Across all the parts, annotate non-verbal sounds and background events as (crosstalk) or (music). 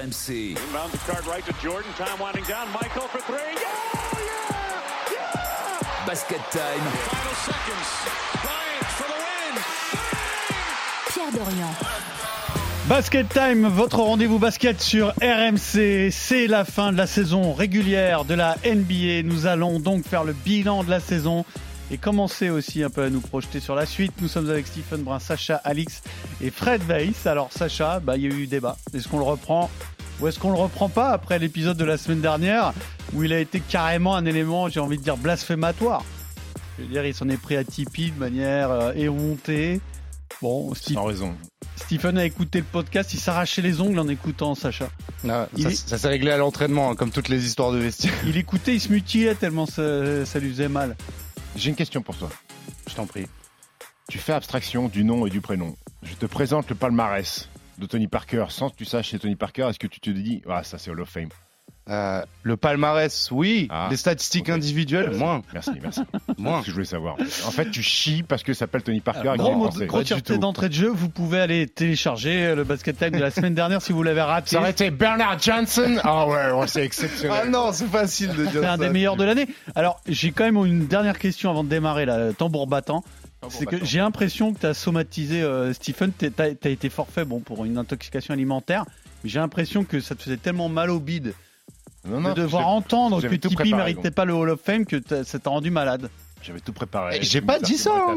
RMC. Inbound the card right to Jordan. Time winding down. Michael for three. Yeah! Yeah! Yeah! Basket time. Final seconds. Bryant for the win. Pierre Dorian. Basket Time, votre rendez-vous basket sur RMC. C'est la fin de la saison régulière de la NBA. Nous allons donc faire le bilan de la saison et commencer aussi un peu à nous projeter sur la suite. Nous sommes avec Stephen Brun, Sacha, Alix et Fred Weiss. Alors Sacha, bah, il y a eu débat. Est-ce qu'on le reprend ou est-ce qu'on le reprend pas après l'épisode de la semaine dernière où il a été carrément un élément, j'ai envie de dire, blasphématoire? Je veux dire, il s'en est pris à Tipeee de manière euh, éhontée. Bon, Steve- Sans raison. Stephen a écouté le podcast, il s'arrachait les ongles en écoutant Sacha. Ah, Il ça est- ça s'est réglé à l'entraînement, hein, comme toutes les histoires de vestiaire. Il écoutait, il se mutilait tellement ça, ça lui faisait mal. J'ai une question pour toi. Je t'en prie. Tu fais abstraction du nom et du prénom. Je te présente le palmarès de Tony Parker sans que tu saches c'est Tony Parker. Est-ce que tu te dis, ah, ça c'est Hall of Fame? Euh, le palmarès, oui. Ah, Les statistiques ok. individuelles, moins. Merci, merci. (laughs) Moins. C'est ce que je voulais savoir. En fait, tu chies parce que ça s'appelle Tony Parker. et Gros qu'il est mot- français. grossièreté d'entrée de jeu, vous pouvez aller télécharger le basket time de la semaine dernière si vous l'avez raté. Ça aurait été Bernard Johnson. Ah ouais, ouais, c'est (laughs) Ah exceptionnel. non, c'est facile de dire C'est un ça. des meilleurs de l'année. Alors, j'ai quand même une dernière question avant de démarrer, là, tambour battant. C'est que j'ai l'impression que tu as somatisé, euh, Stephen, tu as, été forfait bon, pour une intoxication alimentaire, mais j'ai l'impression que ça te faisait tellement mal au bide Non, de devoir entendre que Tipeee méritait pas le Hall of Fame, que ça t'a rendu malade. J'avais tout préparé. Eh, j'ai pas dit ça, hein.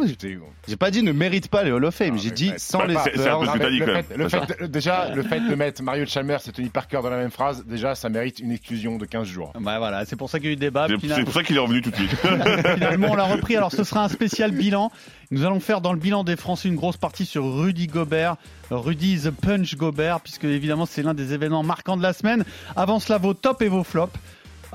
J'ai pas dit ne mérite pas les Hall of Fame, Ah, j'ai dit sans les c'est un peu ce que t'as dit, mais quand le même, le fait déjà, le fait de mettre Mario Chalmers et Tony Parker dans la même phrase, déjà, ça mérite une exclusion de 15 jours. Bah voilà, c'est pour ça qu'il y a eu débat. C'est pour ça qu'il est revenu tout de suite. (laughs) Finalement, on l'a repris. Alors, ce sera un spécial bilan. Nous allons faire dans le bilan des Français une grosse partie sur Rudy Gobert. Rudy The Punch Gobert, puisque évidemment, c'est l'un des événements marquants de la semaine. Avant cela, vos tops et vos flops.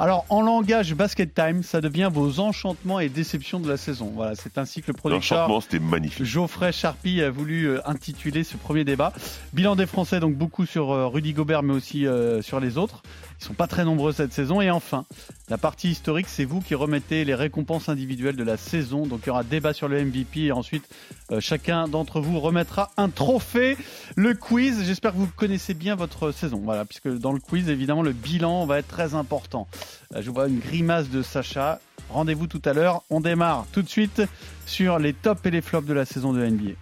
Alors, en langage basket time, ça devient vos enchantements et déceptions de la saison. Voilà, c'est ainsi que le producteur L'enchantement, c'était magnifique. Geoffrey Charpie a voulu euh, intituler ce premier débat. Bilan des Français, donc beaucoup sur euh, Rudy Gobert, mais aussi euh, sur les autres. Ils sont pas très nombreux cette saison. Et enfin, la partie historique, c'est vous qui remettez les récompenses individuelles de la saison. Donc il y aura débat sur le MVP et ensuite euh, chacun d'entre vous remettra un trophée. Le quiz, j'espère que vous connaissez bien votre saison. Voilà, puisque dans le quiz, évidemment, le bilan va être très important. Là, je vois une grimace de Sacha. Rendez-vous tout à l'heure. On démarre tout de suite sur les tops et les flops de la saison de NBA.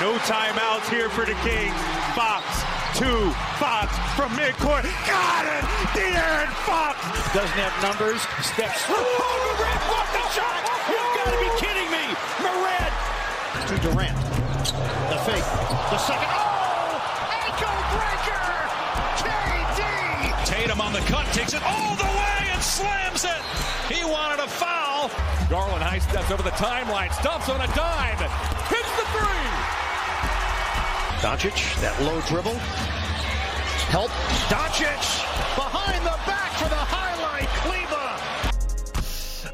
No timeouts here for the Kings. Fox, two. Fox from midcourt. Got it! De'Aaron Fox doesn't have numbers. Steps. Oh, Morant blocked the shot! You've got to be kidding me! Morant to Durant. The fake. The second. Oh! Ankle breaker! KD! Tatum on the cut takes it all the way and slams it. He wanted a foul. Garland high steps over the timeline, stops on a dime, hits the three. Doncic, that low dribble. Help. Doncic behind the back for the highlight. Kleba.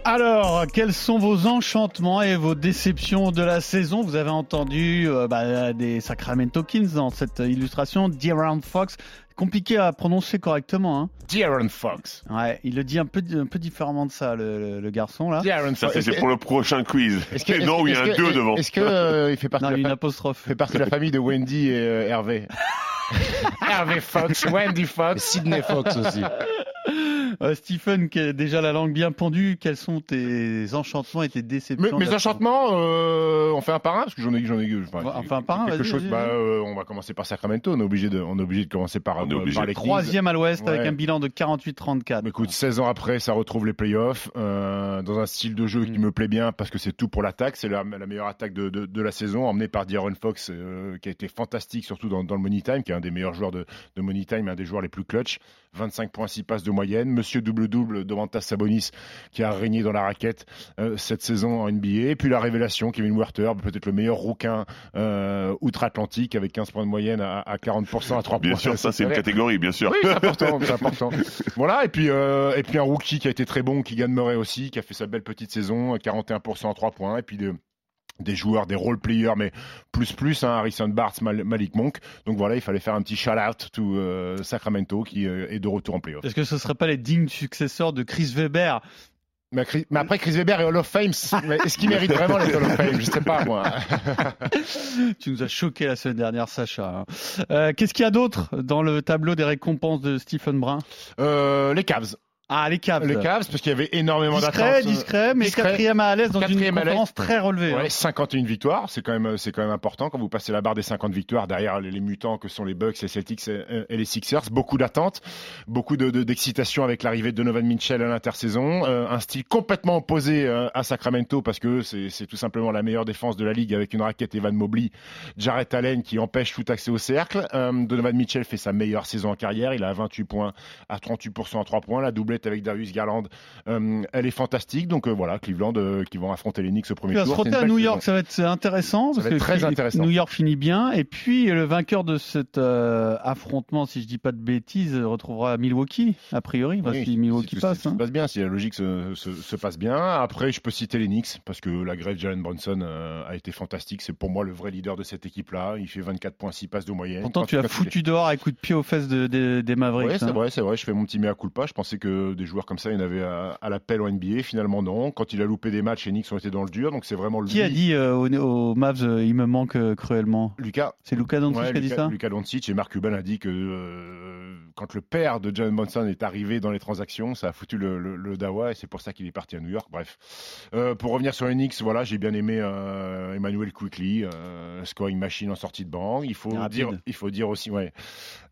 Alors, quels sont vos enchantements et vos déceptions de la saison? Vous avez entendu euh, bah, des Sacramento Kings dans cette illustration. De'Aaron Fox, compliqué à prononcer correctement. Hein. De'Aaron Fox. Ouais, il le dit un peu, un peu différemment de ça, le, le- le garçon là. De'Aaron Ça, Fox. c'est c'est pour le prochain quiz. Est-ce que- Et est-ce non, il y a un que- 2 devant. Est-ce que euh, il fait partie Non, de il y a la une apostrophe. fait partie de la famille de Wendy et euh, Hervé (laughs) Hervé Fox, Wendy Fox. Sidney Fox aussi. (laughs) Euh, Stephen, qui a déjà la langue bien pendue, quels sont tes enchantements et tes déceptions de mes la enchantements, euh, on fait un par un parce que j'en ai, j'en ai. Enfin, On fait un par un, quelque vas-y, chose. vas-y, bah, euh, on va commencer par Sacramento. On est obligé de, on est obligé de commencer par, On est obligé. par les saison Kings. Troisième à l'ouest avec un bilan de 48-34. Mais Écoute, 16 ans après, ça retrouve les playoffs euh, dans un style de jeu qui Mm. me plaît bien parce que c'est tout pour l'attaque. C'est la, la meilleure attaque de, de, de la saison, emmenée par D'Aaron Fox, euh, qui a été fantastique, surtout dans, dans le Money Time, qui est un des meilleurs joueurs de, de Money Time, un des joueurs les plus clutch. 25 points, 6 passes de moyenne. Monsieur double-double, Domantas Sabonis, qui a régné dans la raquette euh, cette saison en NBA. Et puis la révélation, Kevin Werther, peut-être le meilleur rouquin euh, outre-Atlantique, avec 15 points de moyenne à, à 40% à 3 points. Bien sûr, ça c'est une catégorie, bien sûr. Oui, c'est important, (laughs) c'est important. Voilà, et puis, euh, et puis un rookie qui a été très bon, Keegan Murray aussi, qui a fait sa belle petite saison, 41% à 3 points, et puis de, des joueurs, des role players, mais plus plus, hein, Harrison Barnes, Mal- Malik Monk. Donc voilà, il fallait faire un petit shout-out to euh, Sacramento qui euh, est de retour en playoff. Est-ce que ce serait pas les dignes successeurs de Chris Weber? Mais, après, Chris Weber est Hall of Fame. Est-ce qu'il mérite vraiment les Hall of Fame? Je sais pas, moi. (laughs) Tu nous as choqué la semaine dernière, Sacha. hein. Euh, Qu'est-ce qu'il y a d'autre dans le tableau des récompenses de Stephen Brun? Euh, les Cavs. Ah, les Cavs. Les Cavs, parce qu'il y avait énormément Discret, d'attentes. euh, discret, mais discret. quatrième à l'aise dans une Quatrième à l'aise. conférence très relevée. hein. Ouais, 51 victoires, c'est quand même c'est quand même important quand vous passez la barre des 50 victoires derrière les, les mutants que sont les Bucks, les Celtics et, et les Sixers. Beaucoup d'attentes, beaucoup de- de- d'excitation avec l'arrivée de Donovan Mitchell à l'intersaison, euh, un style complètement opposé euh, à Sacramento parce que c'est c'est tout simplement la meilleure défense de la ligue avec une raquette Evan Mobley, Jarrett Allen qui empêche tout accès au cercle. Euh, Donovan Mitchell fait sa meilleure saison en carrière, il a 28 points à 38% à 3 points, la avec Darius Garland, euh, elle est fantastique. Donc euh, voilà, Cleveland euh, qui vont affronter les Knicks au premier se tour. une à New. York, ça va être intéressant. Ça parce va être que très intéressant. New York finit bien. Et puis, le vainqueur de cet affrontement, si je dis pas de bêtises, retrouvera Milwaukee, a priori, Oui, Milwaukee si tout- passe. si hein. se passe bien, si la logique se, se- se passe bien. Après, je peux citer les Knicks, parce que la grève Jalen Brunson a été fantastique. C'est pour moi le vrai leader de cette équipe-là. Il fait 24 points, 6 passes de moyenne. Pourtant, tu as foutu dehors à coup de pied aux fesses de- de- des Mavericks. Ouais, c'est hein. vrai, c'est vrai. Je fais mon petit mea culpa. Je pensais que des joueurs comme ça, il y en avait à, à l'appel au NBA. Finalement, non. Quand il a loupé des matchs, les Knicks ont été dans le dur. Donc, c'est vraiment lui. Qui a dit euh, aux, aux Mavs, euh, il me manque euh, cruellement Lucas. C'est Luka Doncic Ouais, qui a dit ça Luka Doncic et Mark Cuban a dit que euh, quand le père de Jalen Brunson est arrivé dans les transactions, ça a foutu le, le, le dawa et c'est pour ça qu'il est parti à New York. Bref, Euh, pour revenir sur les Knicks, voilà, j'ai bien aimé euh, Emmanuel Quickly, euh, scoring machine en sortie de banc. Il faut Rapide. dire, il faut dire aussi, ouais,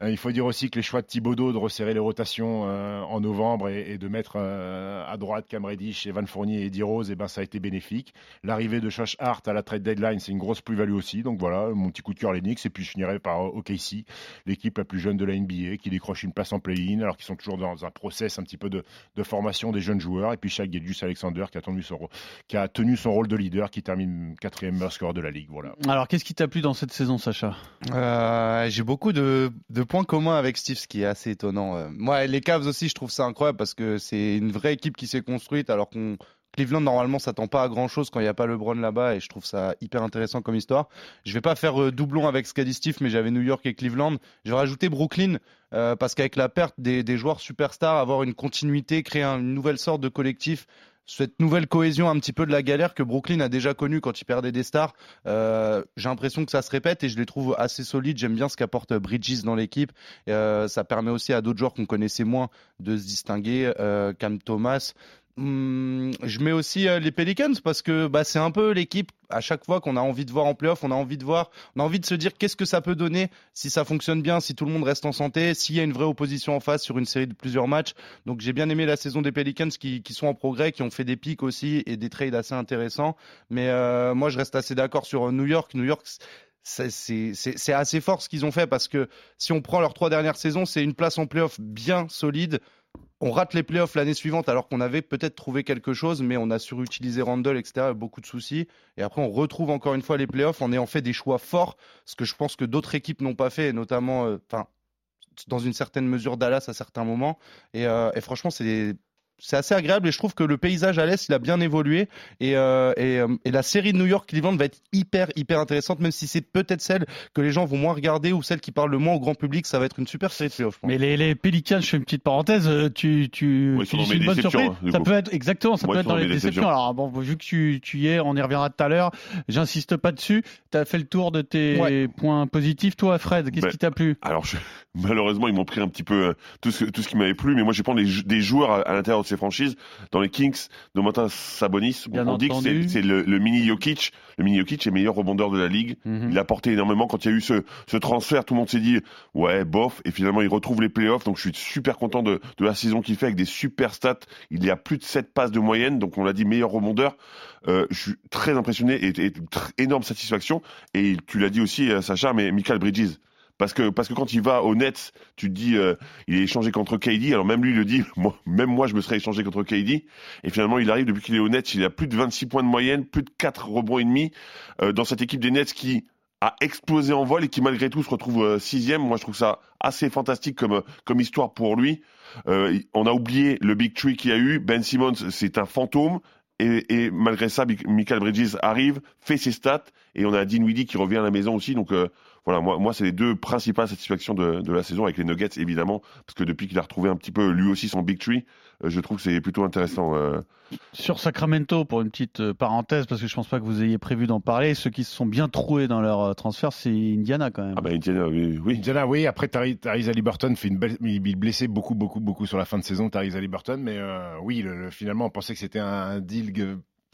Euh, il faut dire aussi que les choix de Thibodeau de resserrer les rotations euh, en novembre et, et de mettre euh, à droite Cam Reddish, Evan Fournier et Eddie Rose, et ben ça a été bénéfique. L'arrivée de Josh Hart à la trade deadline, c'est une grosse plus-value aussi. Donc voilà, mon petit coup de cœur les Knicks. Et puis je finirai par euh, OKC, l'équipe la plus jeune de la NBA, qui décroche une place en play-in, alors qu'ils sont toujours dans un process un petit peu de, de formation des jeunes joueurs. Et puis Shaq Gilgeous Alexander, qui a, tenu son, rôle- qui a tenu son rôle de leader, qui termine quatrième meilleur score de la ligue. Voilà. Alors, qu'est-ce qui t'a plu dans cette saison, Sacha? Euh, J'ai beaucoup de, de points communs avec Steve, ce qui est assez étonnant. Euh, Moi, les Cavs aussi, je trouve ça incroyable parce que c'est une vraie équipe qui s'est construite alors qu'on Cleveland normalement s'attend pas à grand chose quand il n'y a pas LeBron là-bas et je trouve ça hyper intéressant comme histoire. Je vais pas faire euh, doublon avec ce qu'a Steve, mais j'avais New York et Cleveland. Je vais rajouter Brooklyn euh, parce qu'avec la perte des, joueurs superstars, avoir une continuité, créer un- une nouvelle sorte de collectif, cette nouvelle cohésion un petit peu de la galère que Brooklyn a déjà connue quand il perdait des stars. Euh, j'ai l'impression que ça se répète et je les trouve assez solides. J'aime bien ce qu'apporte Bridges dans l'équipe. Euh, ça permet aussi à d'autres joueurs qu'on connaissait moins de se distinguer. Euh, Cam Thomas. Hum, je mets aussi euh, les Pelicans parce que bah, c'est un peu l'équipe à chaque fois qu'on a envie de voir en playoff, on a envie de voir, on a envie de se dire qu'est-ce que ça peut donner si ça fonctionne bien, si tout le monde reste en santé, s'il y a une vraie opposition en face sur une série de plusieurs matchs. Donc j'ai bien aimé la saison des Pelicans qui, sont en progrès, qui ont fait des pics aussi et des trades assez intéressants. Mais euh, moi je reste assez d'accord sur New York. New York c'est assez fort ce qu'ils ont fait parce que si on prend leurs trois dernières saisons, c'est une place en playoff bien solide. On rate les playoffs l'année suivante alors qu'on avait peut-être trouvé quelque chose, mais on a surutilisé Randall, etc. Beaucoup de soucis. Et après, on retrouve encore une fois les playoffs en ayant fait des choix forts, ce que je pense que d'autres équipes n'ont pas fait, notamment, euh, dans une certaine mesure Dallas à certains moments. Et, euh, et franchement, c'est c'est assez agréable et je trouve que le paysage à l'Est, il a bien évolué. Et, euh, et, euh, et la série de New York-Cleveland va être hyper, hyper intéressante, même si c'est peut-être celle que les gens vont moins regarder ou celle qui parle le moins au grand public. Ça va être une super série de playoffs. je pense. Mais les, les Pelicans, je fais une petite parenthèse, euh, tu, tu, Ouais, ils tu sont dis une bonne déceptions, surprise. hein, ça coup. peut être, exactement, ça Ouais, peut être dans les déceptions. déceptions. Alors, bon, vu que tu, tu y es, on y reviendra tout à l'heure. J'insiste pas dessus. Tu as fait le tour de tes Ouais. points positifs. Toi, Fred, qu'est-ce Ben, qui t'a plu? Alors, je- (laughs) malheureusement, ils m'ont pris un petit peu tout ce, tout ce qui m'avait plu, mais moi, je prends des, des joueurs à, à l'intérieur de franchises. Dans les Kings, Domantas Sabonis, Bien on dit que entendu. c'est c'est le, le mini Jokic. Le mini Jokic est meilleur rebondeur de la ligue. Mhm. Il a apporté énormément quand il y a eu ce, ce transfert. Tout le monde s'est dit, ouais, bof. Et finalement, il retrouve les playoffs. Donc, je suis super content de, de la saison qu'il fait avec des super stats. Il y a plus de 7 passes de moyenne. Donc, on l'a dit, meilleur rebondeur. Euh, je suis très impressionné et, énorme satisfaction. Et tu l'as dit aussi, euh, Sacha, mais Michael Bridges. Parce que, parce que quand il va au Nets, tu te dis, euh, il est échangé contre KD. Alors même lui, il le dit, (laughs) moi, même moi, je me serais échangé contre KD. Et finalement, il arrive, depuis qu'il est au Nets, il a plus de 26 points de moyenne, plus de 4 rebonds et demi. Euh, dans cette équipe des Nets qui a explosé en vol et qui malgré tout se retrouve euh, sixième. Moi, je trouve ça assez fantastique comme, comme histoire pour lui. Euh, on a oublié le big tree qu'il y a eu. Ben Simmons, c'est un fantôme. Et, et, malgré ça, Michael Bridges arrive, fait ses stats, et on a Dinwiddie qui revient à la maison aussi. Donc euh, voilà, moi, moi c'est les deux principales satisfactions de, de, la saison avec les Nuggets, évidemment, parce que depuis qu'il a retrouvé un petit peu lui aussi son big tree, euh, je trouve que c'est plutôt intéressant. Euh. Sur Sacramento, pour une petite euh, parenthèse, parce que je pense pas que vous ayez prévu d'en parler, ceux qui se sont bien troués dans leur transfert, c'est Indiana quand même. Ah bah Indiana, oui. oui. Indiana, oui. Après, Tyrese Haliburton fait une belle, il blessé beaucoup, beaucoup, beaucoup sur la fin de saison, Tyrese Haliburton, mais euh, oui, le, le, finalement, on pensait que c'était un, un deal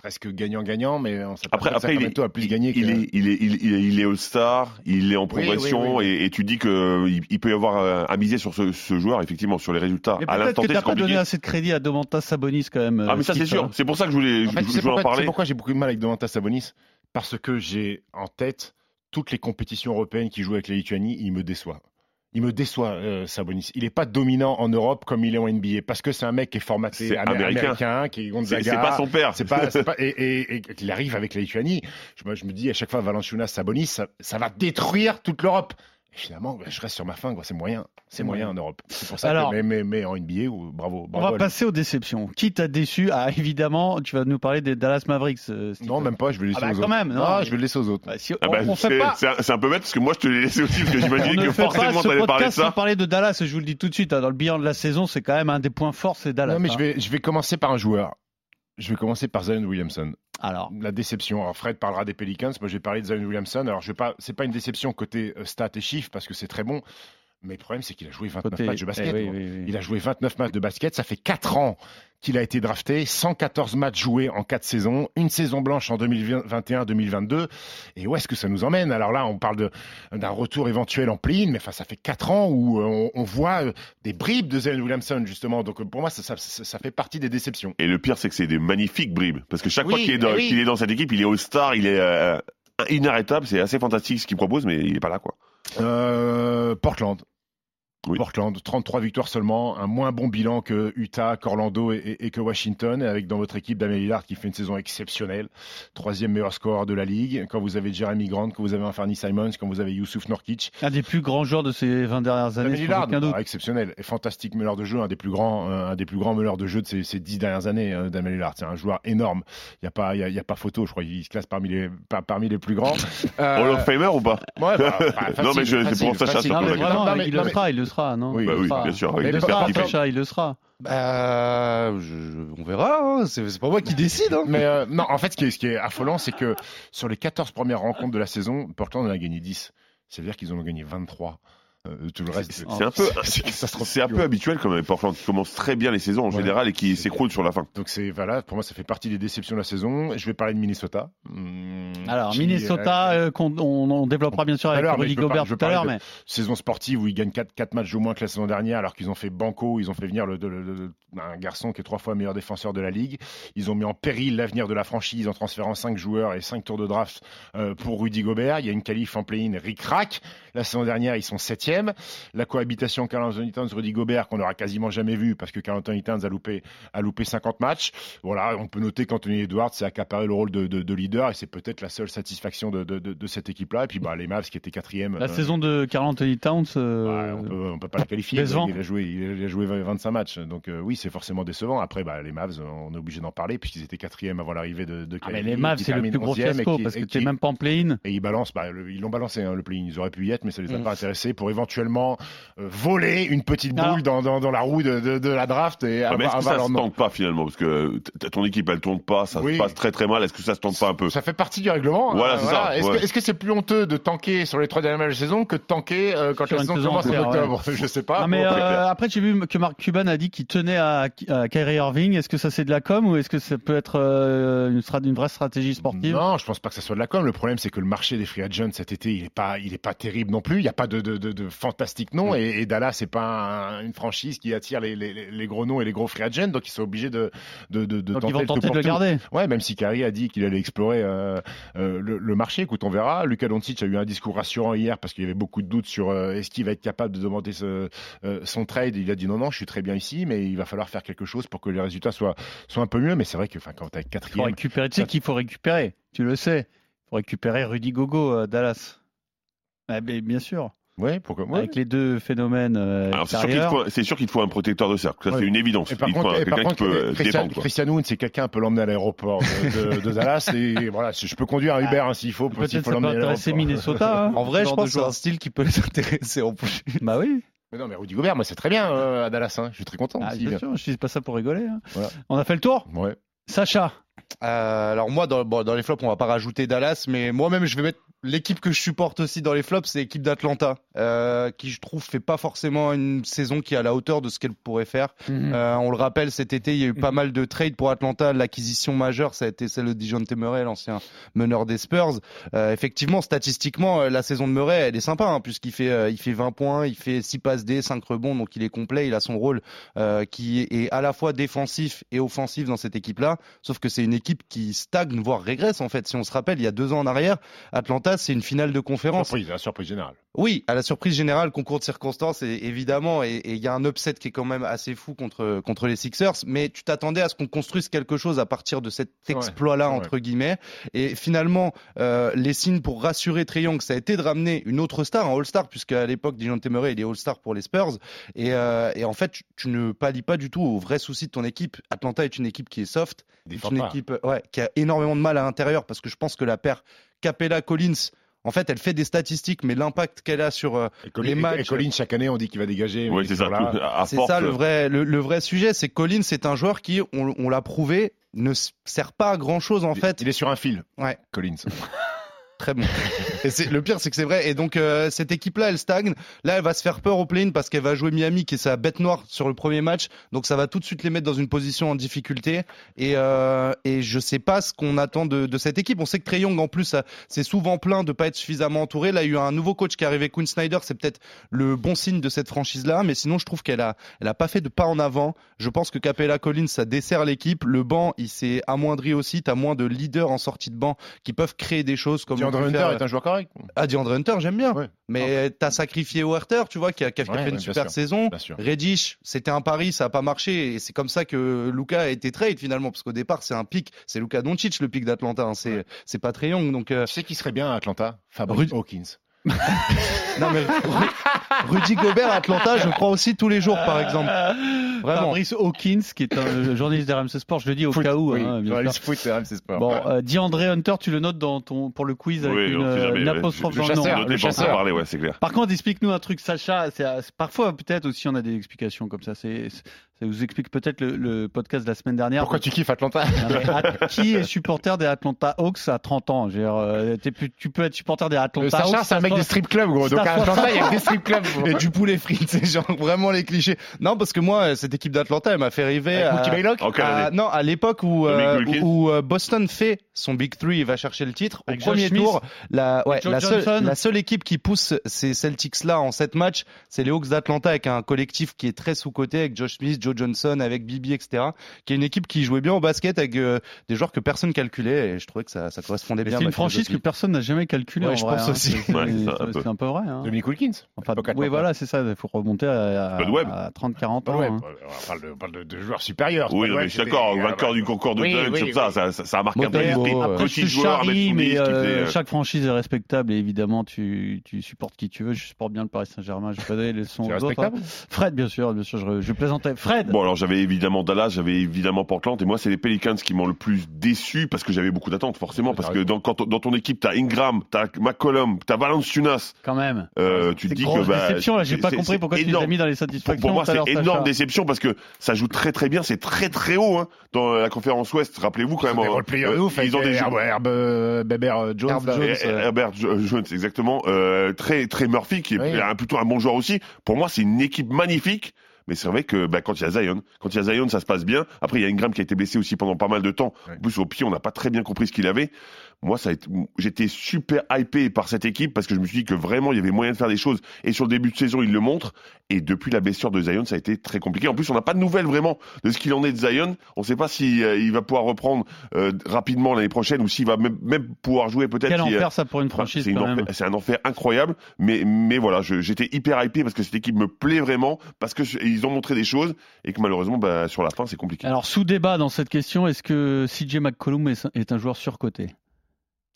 presque gagnant-gagnant, mais on après, après il est, plus. Il, que... est, il, est, il, est, il est All-Star, il est en progression, oui, oui, oui, et, et, tu dis que il, il peut y avoir euh, à miser sur ce, ce, joueur, effectivement, sur les résultats. Mais à l'instant T, c'est pas compliqué. donné assez de crédit à Domantas Sabonis quand même. Ah mais ça c'est sûr, c'est pour ça que je voulais, en fait, je, je voulais en parler. C'est pourquoi j'ai beaucoup de mal avec Domantas Sabonis, parce que j'ai en tête toutes les compétitions européennes qui jouent avec la Lituanie, il me déçoit il me déçoit, euh, Sabonis. Il n'est pas dominant en Europe comme il est en NBA parce que c'est un mec qui est formaté est américain. américain, qui est Gonzaga. C'est pas son père. C'est pas, pas, (laughs) et, et, et qu'il arrive avec la Lituanie. Je, je, me dis à chaque fois Valenciunas, Sabonis, ça, ça va détruire toute l'Europe. Finalement, bah, je reste sur ma fin, c'est moyen. C'est moyen en Europe. C'est pour ça Alors, que, mais, mais, mais, en NBA, ou, bravo, bravo. On va passer aux déceptions. Qui t'a déçu? Ah, évidemment, tu vas nous parler des Dallas Mavericks. Euh, non, même pas, je vais le laisser ah bah, aux quand autres. Même, non, ah, je vais le laisser aux autres. Bah, si, ah bah, on, on fait pas... C'est un, peu bête parce que moi je te l'ai laissé aussi parce que j'imaginais que forcément t'allais parler de ça. Sans parler de Dallas, je vous le dis tout de suite, hein, dans le bilan de la saison, c'est quand même un des points forts, c'est Dallas. Non, mais hein. je, vais, je vais commencer par un joueur. Je vais commencer par Zion Williamson. Alors, la déception. Alors Fred parlera des Pelicans. Moi, je vais parler de Zion Williamson. Alors, je vais pas. C'est pas une déception côté euh, stats et chiffres parce que c'est très bon. Mais le problème, c'est qu'il a joué 29 Côté... matchs de basket. Eh oui, oui, oui. Il a joué 29 matchs de basket. Ça fait 4 ans qu'il a été drafté. 114 matchs joués en 4 saisons. Une saison blanche en 2021-2022. Et où est-ce que ça nous emmène? Alors là, on parle d'un retour éventuel en play mais enfin, ça fait 4 ans où on, on voit euh, des bribes de Zion Williamson, justement. Donc pour moi, ça, ça, ça, fait partie des déceptions. Et le pire, c'est que c'est des magnifiques bribes. Parce que chaque oui, fois qu'il est, dans, oui. qu est dans cette équipe, il est All-Star, il est euh, inarrêtable. C'est assez fantastique ce qu'il propose, mais il est pas là, quoi. Euh, Portland. Oui. Portland, 33 victoires seulement, un moins bon bilan que Utah, qu'Orlando et, et, et, que Washington, avec dans votre équipe Damien Lillard qui fait une saison exceptionnelle, troisième meilleur score de la ligue. Quand vous avez Jeremy Grant, quand vous avez Fernie Simons, quand vous avez Youssouf Norkic. Un des plus grands joueurs de ces 20 dernières années. Damien Lillard, ah, exceptionnel, et fantastique meneur de jeu, un des plus grands, un des plus grands meneurs de jeu de ces, ces 10 dernières années. Euh, Damien Lillard, c'est un joueur énorme. Il y a pas, il y a, y a, pas photo, je crois, il se classe parmi les, par, parmi les plus grands. Euh... Hall of Famer ou pas? Ouais, bah, bah, facile, (laughs) non mais c'est pour Sacha. Non, mais vraiment, il le sera, il le sera, non Oui, bah oui bien sûr. Il le sera, Sacha, il le sera. Bah, je, je, on verra. Hein. C'est pas moi qui décide. Hein. Mais euh, non, en fait, ce qui est, ce qui est affolant, c'est que sur les 14 premières rencontres de la saison, Portland en a gagné 10. Ça veut dire qu'ils en ont gagné 23. Euh, tout le reste, c'est un peu, (laughs) c'est un peu habituel quand même. Portland qui commence très bien les saisons en ouais, général et qui s'écroule sur la fin. Donc c'est voilà, pour moi ça fait partie des déceptions de la saison. Je vais parler de Minnesota. Mmh, Alors qui, Minnesota, euh, on, on, développera bien sûr avec Rudy Gobert tout à l'heure, mais saison sportive où ils gagnent 4, 4 matchs au moins que la saison dernière, alors qu'ils ont fait banco, ils ont fait venir le, le, le, un garçon qui est trois fois meilleur défenseur de la ligue. Ils ont mis en péril l'avenir de la franchise en transférant 5 joueurs et 5 tours de draft euh, pour Rudy Gobert. Il y a une qualif en play-in ric-rac. La saison dernière, ils sont La cohabitation Carl Anthony Towns Rudy Gobert qu'on n'aura quasiment jamais vu parce que Carl Anthony Towns a loupé a loupé 50 matchs. Voilà, on peut noter qu'Anthony Edwards s'est accaparé le rôle de, de, de leader et c'est peut-être la seule satisfaction de, de cette équipe-là. Et puis bah, les Mavs qui étaient quatrième. La euh, saison de Carl Anthony Towns, euh... ouais, on peut on peut pas la qualifier. Décevant. Il a joué il a joué 25 matchs donc euh, oui c'est forcément décevant. Après bah, les Mavs on est obligé d'en parler puisqu'ils étaient quatrième avant l'arrivée de, de ah, mais les Mavs c'est le plus gros fiasco parce que t'es même pas en play-in. Et ils balancent bah, le, ils l'ont balancé hein, le play-in ils auraient pu y être mais ça les a mmh. pas intéressés pour éventuellement euh, voler une petite boule dans, dans, dans, la roue de, de, de, la draft et ah, mais est-ce que ça se tente pas finalement? Parce que ton équipe elle tourne pas, ça Oui. se passe très très mal. Est-ce que ça se tente pas un peu? Ça fait partie du règlement. Voilà, hein, c'est ça, Est-ce ouais. que est-ce que c'est plus honteux de tanker sur les trois derniers matchs de saison que de tanker euh, quand Sur la saison saison commence en octobre? Je sais pas. Non, mais Bon, euh, après, j'ai vu que Mark Cuban a dit qu'il tenait à, à Kyrie Irving. Est-ce que ça c'est de la com ou est-ce que ça peut être euh, une, strat- une vraie stratégie sportive? Non, je pense pas que ça soit de la com. Le problème, c'est que le marché des free agents cet été, il est pas, il est pas terrible non plus. Il n'y a pas de, de, de, de fantastique nom. Et, et Dallas, c'est pas un- une franchise qui attire les, les, les gros noms et les gros free agents, donc ils sont obligés de, de, de, de Donc tenter ils vont le tenter de le garder. Ouais, même si Kyrie a dit qu'il allait explorer euh, euh, le, le marché. Écoute, on verra. Luka Doncic a eu un discours rassurant hier parce qu'il y avait beaucoup de doutes sur euh, est-ce qu'il va être capable de demander ce, son trade? Il a dit non, non, je suis très bien ici, mais il va falloir faire quelque chose pour que les résultats soient, soient un peu mieux. Mais c'est vrai que enfin, quand tu as Il faut quatrième, récupérer. Tu sais qu'il faut récupérer. Tu le sais. Il faut récupérer Rudy Gogo à Dallas. Ah, mais bien sûr. Ouais, pourquoi ouais. Avec les deux phénomènes euh, Alors c'est sûr qu'il faut, sûr faut un protecteur de cercle. Ça Ouais. c'est une évidence. Et par il faut contre, par quelqu'un qui contre, peut euh, Christian. Christian c'est quelqu'un peut l'emmener à l'aéroport de, de- de Dallas et voilà, je peux conduire un Uber hein, s'il faut, s'il Peut-être faut ça peut l'emmener à intéresser l'aéroport. Minnesota. hein, En vrai, je pense que c'est un style qui peut les (laughs) intéresser en plus. Bah oui. Mais non, mais Rudy Gobert, moi c'est très bien euh, à Dallas, hein. je suis très content. Ah, bien sûr, je dis pas ça pour rigoler. hein. Voilà. On a fait le tour Ouais. Sacha Euh, alors moi, dans, bon, dans les flops, on va pas rajouter Dallas, mais moi-même, je vais mettre l'équipe que je supporte aussi dans les flops, c'est l'équipe d'Atlanta, euh, qui je trouve fait pas forcément une saison qui est à la hauteur de ce qu'elle pourrait faire. Euh, on le rappelle, cet été, il y a eu pas mal de trades pour Atlanta. L'acquisition majeure, ça a été celle de Dijon Murray, l'ancien meneur des Spurs. Effectivement, statistiquement, la saison de Murray, elle est sympa, hein, puisqu'il fait, il fait 20 points, il fait 6 passes D, 5 rebonds, donc il est complet. Il a son rôle qui est à la fois défensif et offensif dans cette équipe-là. Sauf que c'est une équipe qui stagne, voire régresse en fait. Si on se rappelle, il y a deux ans en arrière, Atlanta, c'est une finale de conférence. Surprise, la surprise générale. Oui, à la surprise générale, concours de circonstances, et, évidemment, et il y a un upset qui est quand même assez fou contre contre les Sixers, mais tu t'attendais à ce qu'on construise quelque chose à partir de cet exploit-là entre guillemets, et finalement, euh, les signes pour rassurer Trae Young, ça a été de ramener une autre star, un All-Star, puisque à l'époque, Dijon Murray, il est All-Star pour les Spurs, et, euh, et en fait, tu, tu ne pallies pas du tout au vrai souci de ton équipe. Atlanta est une équipe qui est soft, une. Équipe ouais, qui a énormément de mal à l'intérieur parce que je pense que la paire Capella-Collins, en fait, elle fait des statistiques, mais l'impact qu'elle a sur euh, Et Colin, les matchs- et Colin, chaque année, on dit qu'il va dégager. Oui, c'est ça. c'est ça le vrai le, le vrai sujet, c'est Collins c'est un joueur qui, on, on l'a prouvé, ne sert pas à grand chose en Il- fait. Il est sur un fil. Ouais. Collins. (laughs) Très bon. Et c'est le pire, c'est que c'est vrai. Et donc euh, cette équipe-là, elle stagne. Là, elle va se faire peur au play-in parce qu'elle va jouer Miami, qui est sa bête noire sur le premier match. Donc ça va tout de suite les mettre dans une position en difficulté. Et euh, et je sais pas ce qu'on attend de, de cette équipe. On sait que Trey Young, en plus, c'est souvent plein de pas être suffisamment entouré. Là, il y a eu un nouveau coach qui est arrivé, Quinn Snyder. C'est peut-être le bon signe de cette franchise-là. Mais sinon, je trouve qu'elle a elle a pas fait de pas en avant. Je pense que Capella Collins, ça dessert l'équipe. Le banc, il s'est amoindri aussi. T'as moins de leaders en sortie de banc qui peuvent créer des choses comme on DeAndre Hunter est un joueur correct. ah, DeAndre Hunter, j'aime bien. Ouais. Mais t'as sacrifié Werther, tu vois, qui a, qui a- Ouais, fait une ouais, super sûr. saison. Reddish, c'était un pari, ça a pas marché. Et c'est comme ça que Luca a été trade finalement. Parce qu'au départ, c'est un pic. C'est Luca Doncic, le pic d'Atlanta. hein. C'est, pas très Young. Donc, euh, Tu sais qui serait bien à Atlanta? Fabrice Hawkins. Non, mais Ru- Rudy Gobert à Atlanta, je crois aussi tous les jours, par exemple. Vraiment. Fabrice Hawkins, qui est un journaliste d'RMC Sport, je le dis au Foot, cas où. oui. hein, Journaliste foot, RMC Sport. Bon, euh, DeAndre Hunter, tu le notes dans ton, pour le quiz avec Oui, une, jamais, une ouais. apostrophe Le dans le nom. chasseur, le chasseur. parler, ouais, c'est clair. Par contre, explique-nous un truc, Sacha. c'est- parfois, peut-être aussi, on a des explications comme ça. C'est- ça vous explique peut-être le, le podcast de la semaine dernière. Pourquoi tu kiffes Atlanta Non, qui est supporter des Atlanta Hawks à 30 ans? Dire, euh, Tu peux être supporter des Le Atlanta Sacha, Hawks. c'est un mec à des strip clubs, gros. Donc à à Atlanta, il y a des strip clubs. gros. (laughs) Et du poulet frit, c'est genre vraiment les clichés. Non, parce que moi, cette équipe d'Atlanta, elle m'a fait rêver à, à- année non, à l'époque où, euh, où euh, Boston fait son Big Three, il va chercher le titre. Au Avec Josh premier Smith. tour, la, ouais, Joe la, seule, Johnson. la seule équipe qui pousse ces Celtics-là en sept matchs, c'est les Hawks d'Atlanta avec un collectif qui est très sous-coté avec Josh Smith, Joe Johnson, avec Bibi, etc. Qui est une équipe qui jouait bien au basket avec euh, des joueurs que personne calculait et je trouvais que ça, ça correspondait Mais bien. C'est à une franchise que personne n'a jamais calculée Ouais, en je vrai. pense hein. aussi. C'est- Ouais, un peu. c'est un peu vrai. hein. Wilkins. Enfin, oui, voilà, c'est ça. Il faut remonter à, à, à 30-40 Bah ans. hein. on parle de, on parle de, de joueurs supérieurs. Oui, je suis d'accord, euh, vainqueur du concours de dunk, comme ça, ça, a marqué un Petit joueur, mais euh, chaque franchise est respectable et évidemment, tu, tu supportes qui tu veux. Je supporte bien le Paris Saint-Germain. Je vais pas donner les autres. hein. respectable? Fred, bien sûr, bien sûr, je, je plaisantais. Fred Bon, alors j'avais évidemment Dallas, j'avais évidemment Portland, et moi, c'est les Pelicans qui m'ont le plus déçu parce que j'avais beaucoup d'attentes, forcément, parce que dans, quand, dans ton équipe, t'as Ingram, t'as McCollum, t'as Valanciunas, quand même. euh, tu te dis grosse que. Bah, déception, là. J'ai pas compris pourquoi tu les as mis dans les Pour, satisfactions. pour moi, c'est énorme déception parce que ça joue très très bien, c'est très très haut hein, dans la conférence Ouest. Rappelez-vous quand même. Euh, euh, ouf. ils ont des Herb, Herb, euh, euh, Jones. Herb là. Jones. Herbert Jo- Jones, exactement. Euh, très, très Murphy, qui est Oui. plutôt un bon joueur aussi. Pour moi, c'est une équipe magnifique. Mais c'est vrai que bah, quand il y a Zion, quand il y a Zion, ça se passe bien. Après, il y a Ingram qui a été blessé aussi pendant pas mal de temps. En plus, au pied, on n'a pas très bien compris ce qu'il avait. Moi, ça j'étais super hypé par cette équipe parce que je me suis dit que vraiment il y avait moyen de faire des choses. Et sur le début de saison, il le montre. Et depuis la blessure de Zion, ça a été très compliqué. En plus, on n'a pas de nouvelles vraiment de ce qu'il en est de Zion. On ne sait pas si euh, il va pouvoir reprendre euh, rapidement l'année prochaine ou s'il va même, même pouvoir jouer peut-être. Quel si, euh, enfer ça pour une Enfin, franchise enfer- même. c'est un enfer incroyable, mais, mais voilà, j'étais hyper hypé parce que cette équipe me plaît vraiment, parce que je- ils ont montré des choses et que malheureusement, bah, sur la fin, c'est compliqué. Alors sous débat dans cette question, est-ce que CJ McCollum est un joueur surcoté?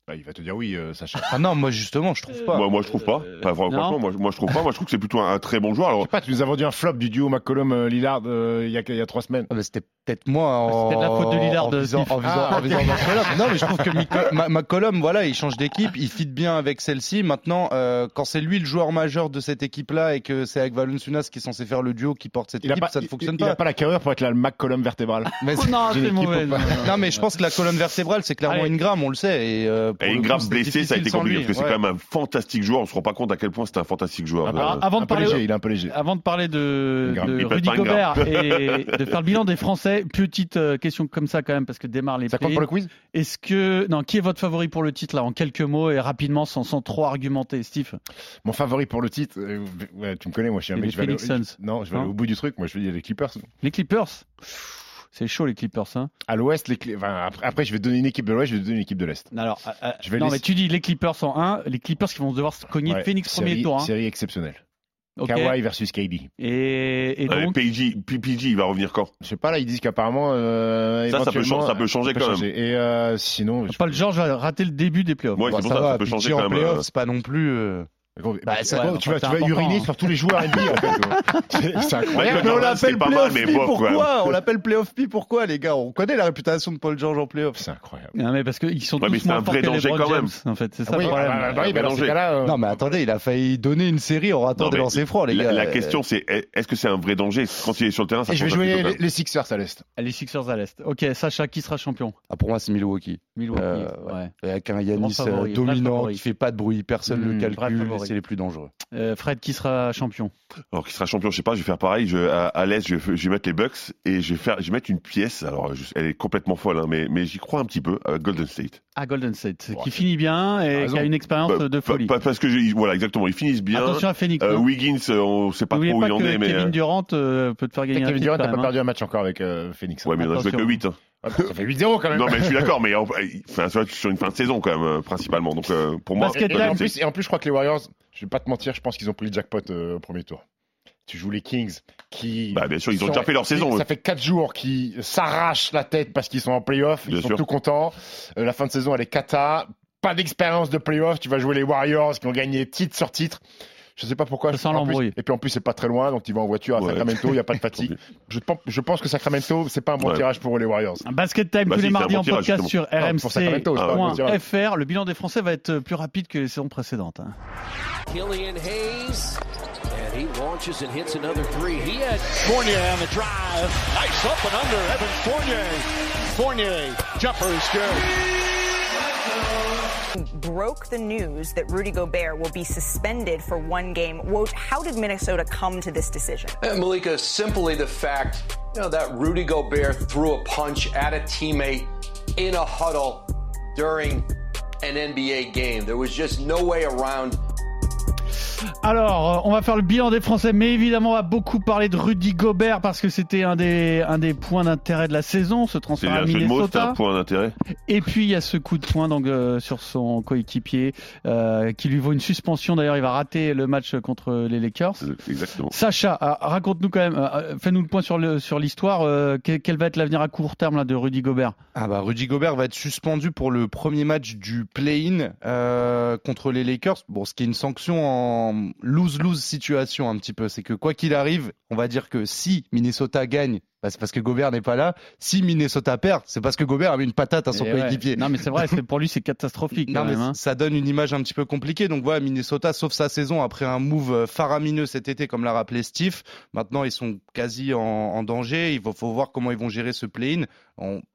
Bah, il va te dire oui, euh, Sacha. Ah non, moi justement, je trouve pas. moi, moi, je trouve pas. Euh, Enfin, franchement, moi, je- moi, je trouve pas. Moi, je trouve que c'est plutôt un, un très bon joueur. Je Alors, sais pas, tu nous as vendu un flop du duo McCollum-Lillard euh, il y, a, il y a trois semaines. Ah bah, C'était peut-être moi en, C'était de la faute de Lillard, en visant, Steve. en visant, Ah. en visant McCollum. Non, mais je trouve que Mico- Ma- McCollum, voilà, il change d'équipe, il fit bien avec celle-ci. Maintenant, euh, quand c'est lui le joueur majeur de cette équipe-là et que c'est avec Valanciunas qui est censé faire le duo qui porte cette Il a équipe, pas, ça ne il- fonctionne il, il a pas la carrière pour être la McCollum vertébrale. Mais Oh non, J'ai une c'est équipe mauvais. non, mais je pense que la colonne vertébrale, c'est clairement Allez. Ingram, on le sait. Et, euh, pour et c'était blessé, ça a été compliqué lui, parce que ouais. c'est quand même un fantastique joueur. On se rend pas compte à quel point c'est un fantastique joueur. Euh, Alors, avant un de peu parler- léger, il est un peu léger. Avant de parler de, Rudy. Gobert et de faire le bilan des Français, petite euh, question comme ça quand même parce que démarre les Ça compte pour le quiz? Est-ce que non, qui est votre favori pour le titre là en quelques mots et rapidement sans, sans trop argumenter, Steve? Mon favori pour le titre, euh, ouais, tu me connais, moi je suis un mec, les je vais aller, Suns. non, je vais aller Non au bout du truc, moi je vais dire les Clippers. Les Clippers? C'est chaud les Clippers hein. À l'ouest, les Cli- enfin, après, après, je vais donner une équipe de l'ouest, je vais donner une équipe de l'est. Alors, euh, euh, Je vais non laisser- mais tu dis les Clippers en 1, les Clippers qui vont devoir se cogner Ouais, Phoenix premier tour hein. série exceptionnelle. Kawhi versus KD. Et, et euh, donc PG, PPG, il va revenir quand? Je sais pas, là ils disent qu'apparemment. euh, Ça, ça peut changer- ça peut changer quand même. changer. Et euh, sinon. je- Paul George va rater le début des playoffs. Ouais, Bon, c'est pour ça ça, va, ça peut changer quand même. euh, c'est pas non plus. Bah, ouais, tu vas, tu vas uriner sur tous les joueurs NBA en fait. quoi. (laughs) C'est incroyable. Mais on l'appelle playoff P, pourquoi. On l'appelle playoff P, pourquoi les gars On connaît la réputation de Paul George en playoff. C'est incroyable. Non, mais parce qu'ils sont Ouais, tous c'est un moins forts vrai que danger LeBron quand même. James, en fait, c'est ça Ah oui, le problème. bah, bah, bah oui, bah, dans ces Mélanger. cas-là. euh, Non mais attendez, il a failli donner une série en ratant mais lancers francs les La, gars. la question, c'est est-ce que c'est un vrai danger Quand il est sur le terrain, ça Et je vais jouer les, les Sixers à l'est. Les Sixers à l'est. Ok, Sacha, qui sera champion Ah, pour moi c'est Milwaukee. Milwaukee. Euh, ouais. Avec un Yanis euh, dominant qui fait pas de bruit, personne ne le vrai calcule. C'est les plus dangereux. Euh, Fred, qui sera champion? Alors, qui sera champion, je sais pas, je vais faire pareil. Je, à, à l'Est, je, vais- je vais mettre les Bucks et je vais faire, je vais mettre une pièce. Alors, je- elle est complètement folle, hein, mais, mais j'y crois un petit peu. à Golden State. Ah, Golden State, Ouais. qui finit bien et qui a une expérience Bah, de folie. pa- parce que je- voilà, exactement, ils finissent bien. Attention à Phoenix. Euh, hein. Wiggins, euh, on sait pas trop où pas il en que est, mais Kevin euh, Durant euh, peut te faire gagner un Kevin Durant n'a pas même, perdu un match encore avec euh, Phoenix. ouais, mais il en a joué que Attention. 8 hein. Ah, Ça fait 8-0 quand même. Non, mais je suis d'accord, mais en- enfin, sur une fin de saison quand même, euh, principalement. Donc, euh, pour moi, Et, en plus, et en plus, je crois que les Warriors, je vais pas te mentir, je pense qu'ils ont pris le jackpot euh, au premier tour. Tu joues les Kings qui. Bah, bien sûr, ils ont déjà fait leur saison. Ça eux. fait 4 jours qu'ils s'arrachent la tête parce qu'ils sont en playoff. Ils Bien sont sûr. tout contents. Euh, la fin de saison, elle est cata. Pas d'expérience de playoff. Tu vas jouer les Warriors qui ont gagné titre sur titre. Je sais pas pourquoi. Ça sent l'embrouille. Et puis en plus, c'est pas très loin, donc tu vas en voiture à Ouais. Sacramento, il n'y a pas de (laughs) fatigue. je, pense, je pense que Sacramento, c'est pas un bon Ouais. tirage pour les Warriors. Un Basket Time Bah tous si, les mardis bon en tirage, podcast sur rmc.fr. Le bilan des Français va être plus rapide que les saisons précédentes. hein. Killian Hayes. And he launches and hits another three. He had Fournier on the drive. Nice up and under. Evan Fournier. Fournier. Jumper is good. Broke the news that Rudy Gobert will be suspended for one game. How did Minnesota come to this decision? Uh, Malika, simply the fact, you know, that Rudy Gobert threw a punch at a teammate in a huddle during an NBA game. There was just no way around Alors, euh, on va faire le bilan des Français, mais évidemment, on va beaucoup parler de Rudy Gobert parce que c'était un des, un des points d'intérêt de la saison, ce transfert à Minnesota. un point d'intérêt. Et puis il y a ce coup de poing donc euh, sur son coéquipier euh, qui lui vaut une suspension. D'ailleurs, il va rater le match contre les Lakers. Exactement. Sacha, raconte-nous quand même, euh, fais-nous le point sur le sur l'histoire. euh, quel, quel va être l'avenir à court terme là de Rudy Gobert? Ah bah Rudy Gobert va être suspendu pour le premier match du play-in euh, contre les Lakers. Bon, ce qui est une sanction en lose-lose situation un petit peu. C'est que quoi qu'il arrive, on va dire que si Minnesota gagne, bah, c'est parce que Gobert n'est pas là. Si Minnesota perd, c'est parce que Gobert a mis une patate à son Et ouais. coéquipier. Non mais c'est vrai, pour lui c'est catastrophique quand Non, mais même. hein. ça donne une image un petit peu compliquée. Donc voilà, Minnesota sauve sa saison après un move euh, faramineux cet été, comme l'a rappelé Steve. Maintenant, ils sont quasi en, en danger. Il faut, faut voir comment ils vont gérer ce play-in.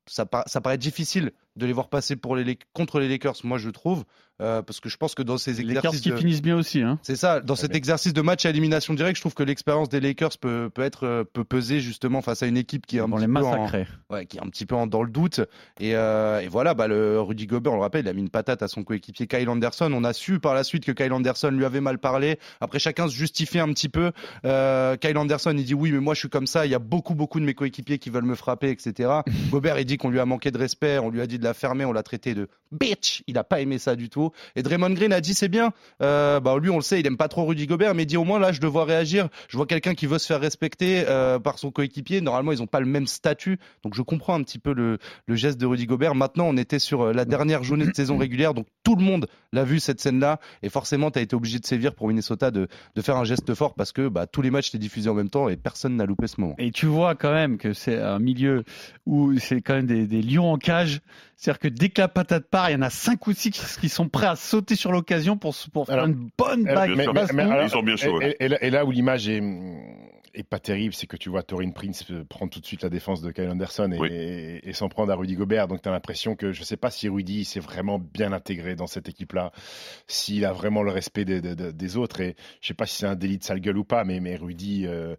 Ça, ça paraît difficile de les voir passer pour les, contre les Lakers, moi je trouve, euh, parce que je pense que dans ces Les Lakers exercices qui de- finissent bien aussi. Hein. c'est ça, dans cet bien. exercice de match à élimination directe, je trouve que l'expérience des Lakers peut, peut être euh, peut peser justement face à une équipe qui est un vont petit les peu en- ouais, qui est un petit peu en- dans le doute. Et, euh, et voilà, bah, le Rudy Gobert, on le rappelle, il a mis une patate à son coéquipier Kyle Anderson. On a su par la suite que Kyle Anderson lui avait mal parlé. Après, chacun se justifiait un petit peu. Euh, Kyle Anderson, il dit oui, mais moi je suis comme ça. Il y a beaucoup, beaucoup de mes coéquipiers qui veulent me frapper, etc. (laughs) Gobert, il dit qu'on lui a manqué de respect, on lui a dit de la fermer, on l'a traité de bitch. Il a pas aimé ça du tout. Et Draymond Green a dit c'est bien. Euh, bah, lui, on le sait, il aime pas trop Rudy Gobert, mais il dit au moins là, je le vois réagir. Je vois quelqu'un qui veut se faire respecter euh, par son coéquipier. Normalement, ils ont pas le même statut, donc je comprends un petit peu le, geste de Rudy Gobert. Maintenant, on était sur euh, la dernière journée de saison régulière, donc tout le monde l'a vu cette scène-là, et forcément, tu as été obligé de sévir pour Minnesota de, faire un geste fort parce que bah, tous les matchs étaient diffusés en même temps et personne n'a loupé ce moment. Et tu vois quand même que c'est un milieu où c'est quand même des, des lions en cage. C'est-à-dire que dès que la patate part, il y en a cinq ou six qui sont prêts à sauter sur l'occasion pour, faire Alors, une bonne bague. mais- alors- Ils sont bien chauds, Et, ouais. et- et là, où l'image est, est pas terrible, c'est que tu vois Torin Prince euh, prendre tout de suite la défense de Kyle Anderson et, Oui. et- et s'en prendre à Rudy Gobert. Donc tu as l'impression que je sais pas si Rudy s'est vraiment bien intégré dans cette équipe-là, s'il a vraiment le respect des, des- des- des autres. Et je sais pas si c'est un délit de sale gueule ou pas, mais, mais Rudy. euh,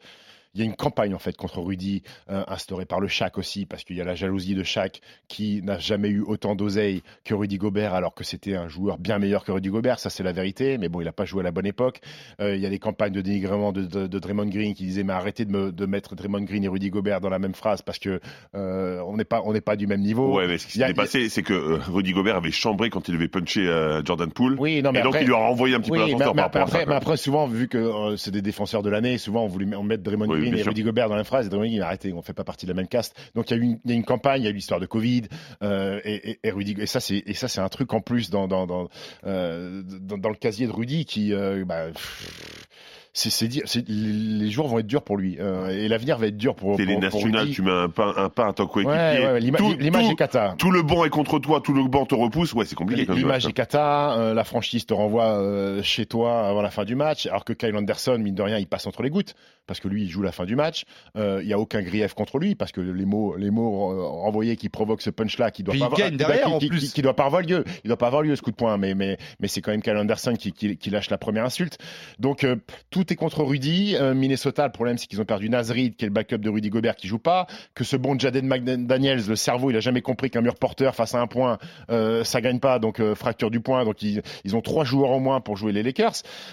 il y a une campagne en fait contre Rudy euh, instaurée par le Shaq aussi parce qu'il y a la jalousie de Shaq qui n'a jamais eu autant d'oseille que Rudy Gobert alors que c'était un joueur bien meilleur que Rudy Gobert ça c'est la vérité mais bon il n'a pas joué à la bonne époque Euh, il y a des campagnes de dénigrement de, de, de Draymond Green qui disaient mais arrêtez de, me, de mettre Draymond Green et Rudy Gobert dans la même phrase parce que euh, on n'est pas on n'est pas du même niveau Ouais, mais ce qui a- s'est passé, c'est que Rudy Gobert avait chambré quand il avait punché euh, Jordan Poole. oui non mais et donc après- il lui a renvoyé un petit Oui, peu mais, l'ascenseur mais par après, à ça. mais après, souvent, vu que c'est des défenseurs de l'année, souvent on voulait on mettre Draymond Oui, Green et. Rudy Gobert dans la phrase, et Draymond Green, arrêtez, on fait pas partie de la même caste. Donc il y a eu une, il y a une campagne, il y a eu l'histoire de Covid, euh, et, et, et Rudy, et ça c'est et ça c'est un truc en plus dans dans dans, euh, dans, dans le casier de Rudy qui euh, bah, pff, c'est c'est dire, c'est- les jours vont être durs pour lui, euh, et l'avenir va être dur pour. Nationales, Rudy. tu mets un pas, un pas à ton coéquipier. Ouais, ouais, l'ima- Tout- l'image tout- est cata. Tout le banc est contre toi, tout le banc te repousse. Ouais, c'est compliqué. comme L'image est cata, euh, la franchise te renvoie euh, chez toi avant la fin du match, alors que Kyle Anderson, mine de rien, il passe entre les gouttes, parce que lui, il joue la fin du match. Euh, Il n'y a aucun grief contre lui, parce que les mots, les mots renvoyés qui provoquent ce punch-là, qui doit Puis pas il avoir, gagne derrière, qui, en qui- plus. qui- qui doit pas avoir lieu, il doit pas avoir lieu ce coup de poing, mais mais mais c'est quand même Kyle Anderson qui, qui, qui lâche la première insulte. Donc euh, tout est contre Rudy. Euh, Minnesota, le problème c'est qu'ils ont perdu Nasrid, qui est le backup de Rudy Gobert, qui joue pas, que ce bon Jaden McDaniels, le cerveau, il a jamais compris qu'un mur porteur face à un point, euh, ça gagne pas, donc euh, fracture du point. Donc ils, ils ont trois joueurs en moins pour jouer les Lakers.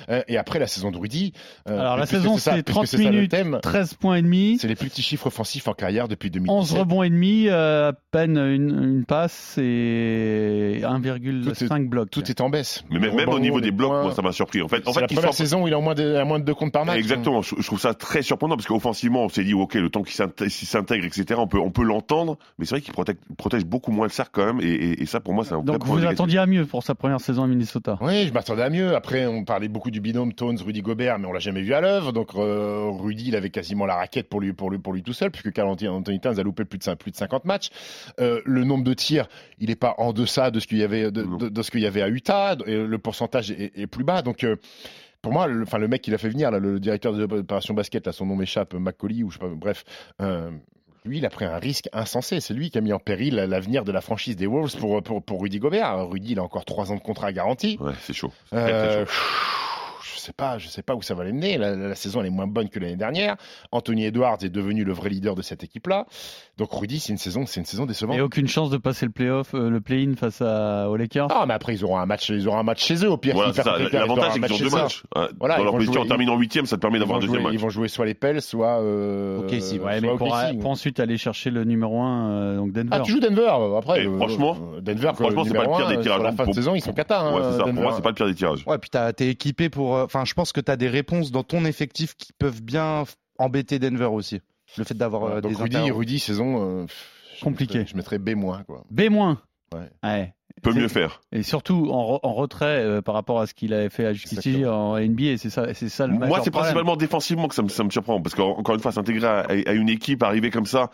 Euh, et après la saison de Rudy. euh, Alors la saison c'est puisque 30 c'est ça le minutes, thème, 13 points et demi, c'est les plus petits chiffres offensifs en carrière depuis 2017. 11 rebonds et demi, euh, à peine une, une passe et 1,5 blocs. Tout est en baisse. Mais même, au niveau des blocs, moi, ça m'a surpris. En fait, en fait, la première sort- saison où il a en moins de, à moins de deux comptes par match. Exactement, je, je trouve ça très surprenant parce qu'offensivement, on s'est dit, ok, le temps qu'il s'intègre, etc., on peut, on peut l'entendre, mais c'est vrai qu'il protège, protège beaucoup moins le cercle quand même, et, et- et ça, pour moi, c'est un Donc vous attendiez à mieux pour sa première saison à Minnesota? Oui, je m'attendais à mieux. Après, on parlait beaucoup du binôme Tones, Rudy Gobert, mais on l'a jamais vu à l'œuvre. Donc, euh, Rudy, il avait quasiment la raquette pour lui, pour lui, pour lui tout seul, puisque Carl Anthony Towns a loupé plus de, cin- plus de 50 matchs. Euh, le nombre de tirs, il n'est pas en deçà de ce qu'il y avait, de, Non. de- de ce qu'il y avait à Utah. Et le pourcentage est, est plus bas. Donc, euh, pour moi, le, enfin, le mec qui l'a fait venir, là, le directeur de l'opération basket, là, son nom m'échappe, Macaulay, ou je sais pas, bref, euh, lui, il a pris un risque insensé. C'est lui qui a mis en péril l'avenir de la franchise des Wolves pour, pour, pour Rudy Gobert. Rudy, il a encore trois ans de contrat garanti. Ouais, c'est chaud. Euh, je sais pas, je sais pas où ça va les mener. La, la saison elle est moins bonne que l'année dernière. Anthony Edwards est devenu le vrai leader de cette équipe-là. Donc Rudy, c'est une saison, c'est une saison décevante. Et aucune chance de passer le playoff, euh, le play-in face à, aux Lakers. Ah, mais après ils auront un match, ils auront un match chez eux au pire. Voilà, ils L'avantage, un c'est qu'ils ont deux matchs. Ouais. Voilà, Dans ils leur vont position, jouer- en terminant huitième, ça te permet Ils d'avoir un jouer, deuxième ils match. vont jouer soit les Pels, soit. Euh, Ok, si, ouais, soit mais pour, OKC. pour ensuite aller chercher le numéro 1, donc Denver. Ah, tu joues Denver après. Et euh, franchement, euh, Denver, franchement, c'est pas le pire des tirages. La fin de saison, ils sont cata. hein, Ouais, c'est ça. Pour moi, c'est pas le pire des tirages. Ouais, puis t'es équipé pour. Enfin, je pense que t'as des réponses dans ton effectif qui peuvent bien embêter Denver aussi. Le fait d'avoir euh, Ouais, des Donc Rudy. Rudy, saison. euh, pff, je Compliqué. mettrais- Je mettrais B-, quoi. B-. Ouais. Ouais. Peut C'est- mieux faire. Et surtout en, re- en retrait euh, par rapport à ce qu'il avait fait jusqu'ici Exactement. en NBA, c'est ça, c'est ça le Moi, c'est problème. principalement défensivement que ça me, ça me surprend. Parce qu'encore une fois, s'intégrer à, à une équipe, arriver comme ça,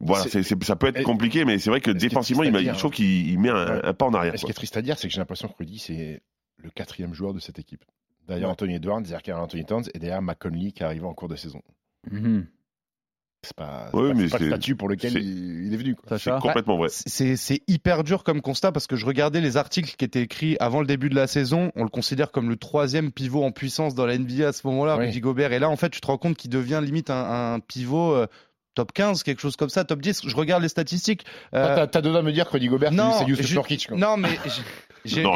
voilà, C'est- c'est- c'est- ça peut être compliqué, mais c'est vrai que défensivement, il, à dire, je trouve qu'il il met un, Ouais. un pas en arrière. Ce qui est triste à dire, c'est que j'ai l'impression que Rudy, c'est le quatrième joueur de cette équipe. Derrière Ouais. Anthony Edwards, derrière Karl Anthony Towns et derrière McConley qui arrive en cours de saison. Mhm. C'est pas, Ouais, pas- mais c'est pas le statut pour lequel il, il est venu. C'est complètement vrai. C'est hyper dur comme constat parce que je regardais les articles qui étaient écrits avant le début de la saison. On le considère comme le troisième pivot en puissance dans la NBA à ce moment-là, Oui. Rudy Gobert. Et là, en fait, tu te rends compte qu'il devient limite un, un pivot euh, top 15, quelque chose comme ça, top 10. Je regarde les statistiques. Euh... T'as, t'as de me dire que Rudy Gobert, non, c'est Yusuf Nurkic. Non, mais non,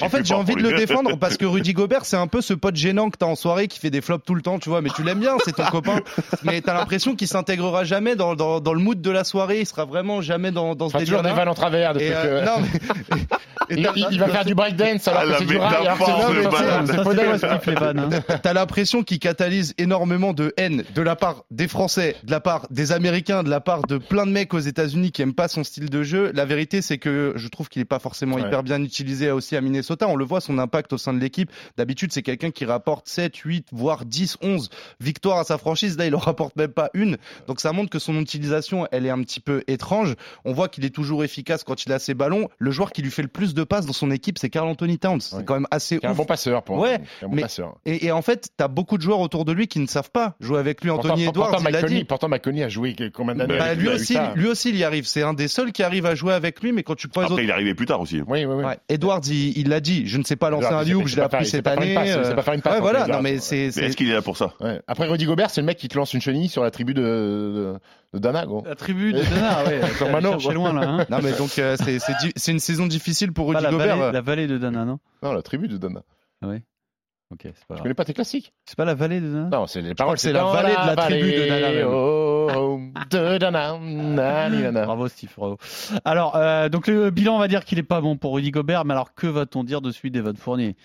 en fait, j'ai envie de le défendre (laughs) parce que Rudy Gobert, c'est un peu ce pote gênant que t'as en soirée qui fait des flops tout le temps, tu vois. Mais tu l'aimes bien, c'est ton (laughs) copain. Mais t'as l'impression qu'il s'intégrera jamais dans, dans, dans, le mood de la soirée. Il sera vraiment jamais dans, dans ce délire. toujours des vannes en travers. De et trucs, euh, non, mais, (laughs) il, il, il, va faire du breakdance alors que c'est du rail. T'as l'impression qu'il catalyse énormément de haine de la part des Français, de la part des Américains, de la part de plein de mecs aux États-Unis qui aiment pas son style de jeu. La vérité, c'est que je trouve qu'il est pas forcément ouais. hyper bien utilisé aussi à Minnesota. On le voit, son impact au sein de l'équipe. D'habitude, c'est quelqu'un qui rapporte 7, 8, voire 10, 11 victoires à sa franchise. Là, il en rapporte même pas une. Donc ça montre que son utilisation, elle est un petit peu étrange. On voit qu'il est toujours efficace quand il a ses ballons. Le joueur qui lui fait le plus de passes dans son équipe, c'est Carl Anthony Towns. C'est quand même assez un bon passeur pour ouais, un bon mais, passeur. Et, et, en fait, t'as beaucoup de joueurs autour de lui qui ne savent pas jouer avec lui. Anthony Edwards, pourtant, il l'a dit. Pourtant, McConey a joué combien d'années bah, lui, aussi, lui aussi, il y arrive. C'est un des seuls qui arrive à jouer avec lui, mais quand tu prends les Après, autres. il est arrivé plus tard aussi. Oui, oui, oui. Ouais. Edwards, il l'a dit. Je ne sais pas lancer un loop, je l'ai appris cette année. C'est pas faire une passe. Ouais, voilà. Non, mais c'est. Mais est-ce qu'il est là pour ça? Ouais. Après, Rudy Gobert, c'est le mec qui te lance une chenille sur la tribu de, de, de Dana, gros. La tribu de Dana, ouais. (laughs) Sur Mano. Loin, là. Hein. Non, mais donc, euh, c'est une saison difficile pour Rudy la Gobert. Vallée, la vallée de Dana, non? Non, la tribu de Dana. Ah ouais. Ok, c'est pas Tu grave. connais pas tes classiques? C'est pas la vallée de Dana? Non, c'est les paroles. c'est la vallée de la tribu de Dana, Bravo Steve, bravo. Alors, euh, donc le bilan, on va dire qu'il est pas bon pour Rudy Gobert, mais alors que va-t-on dire de celui d'Evan Fournier?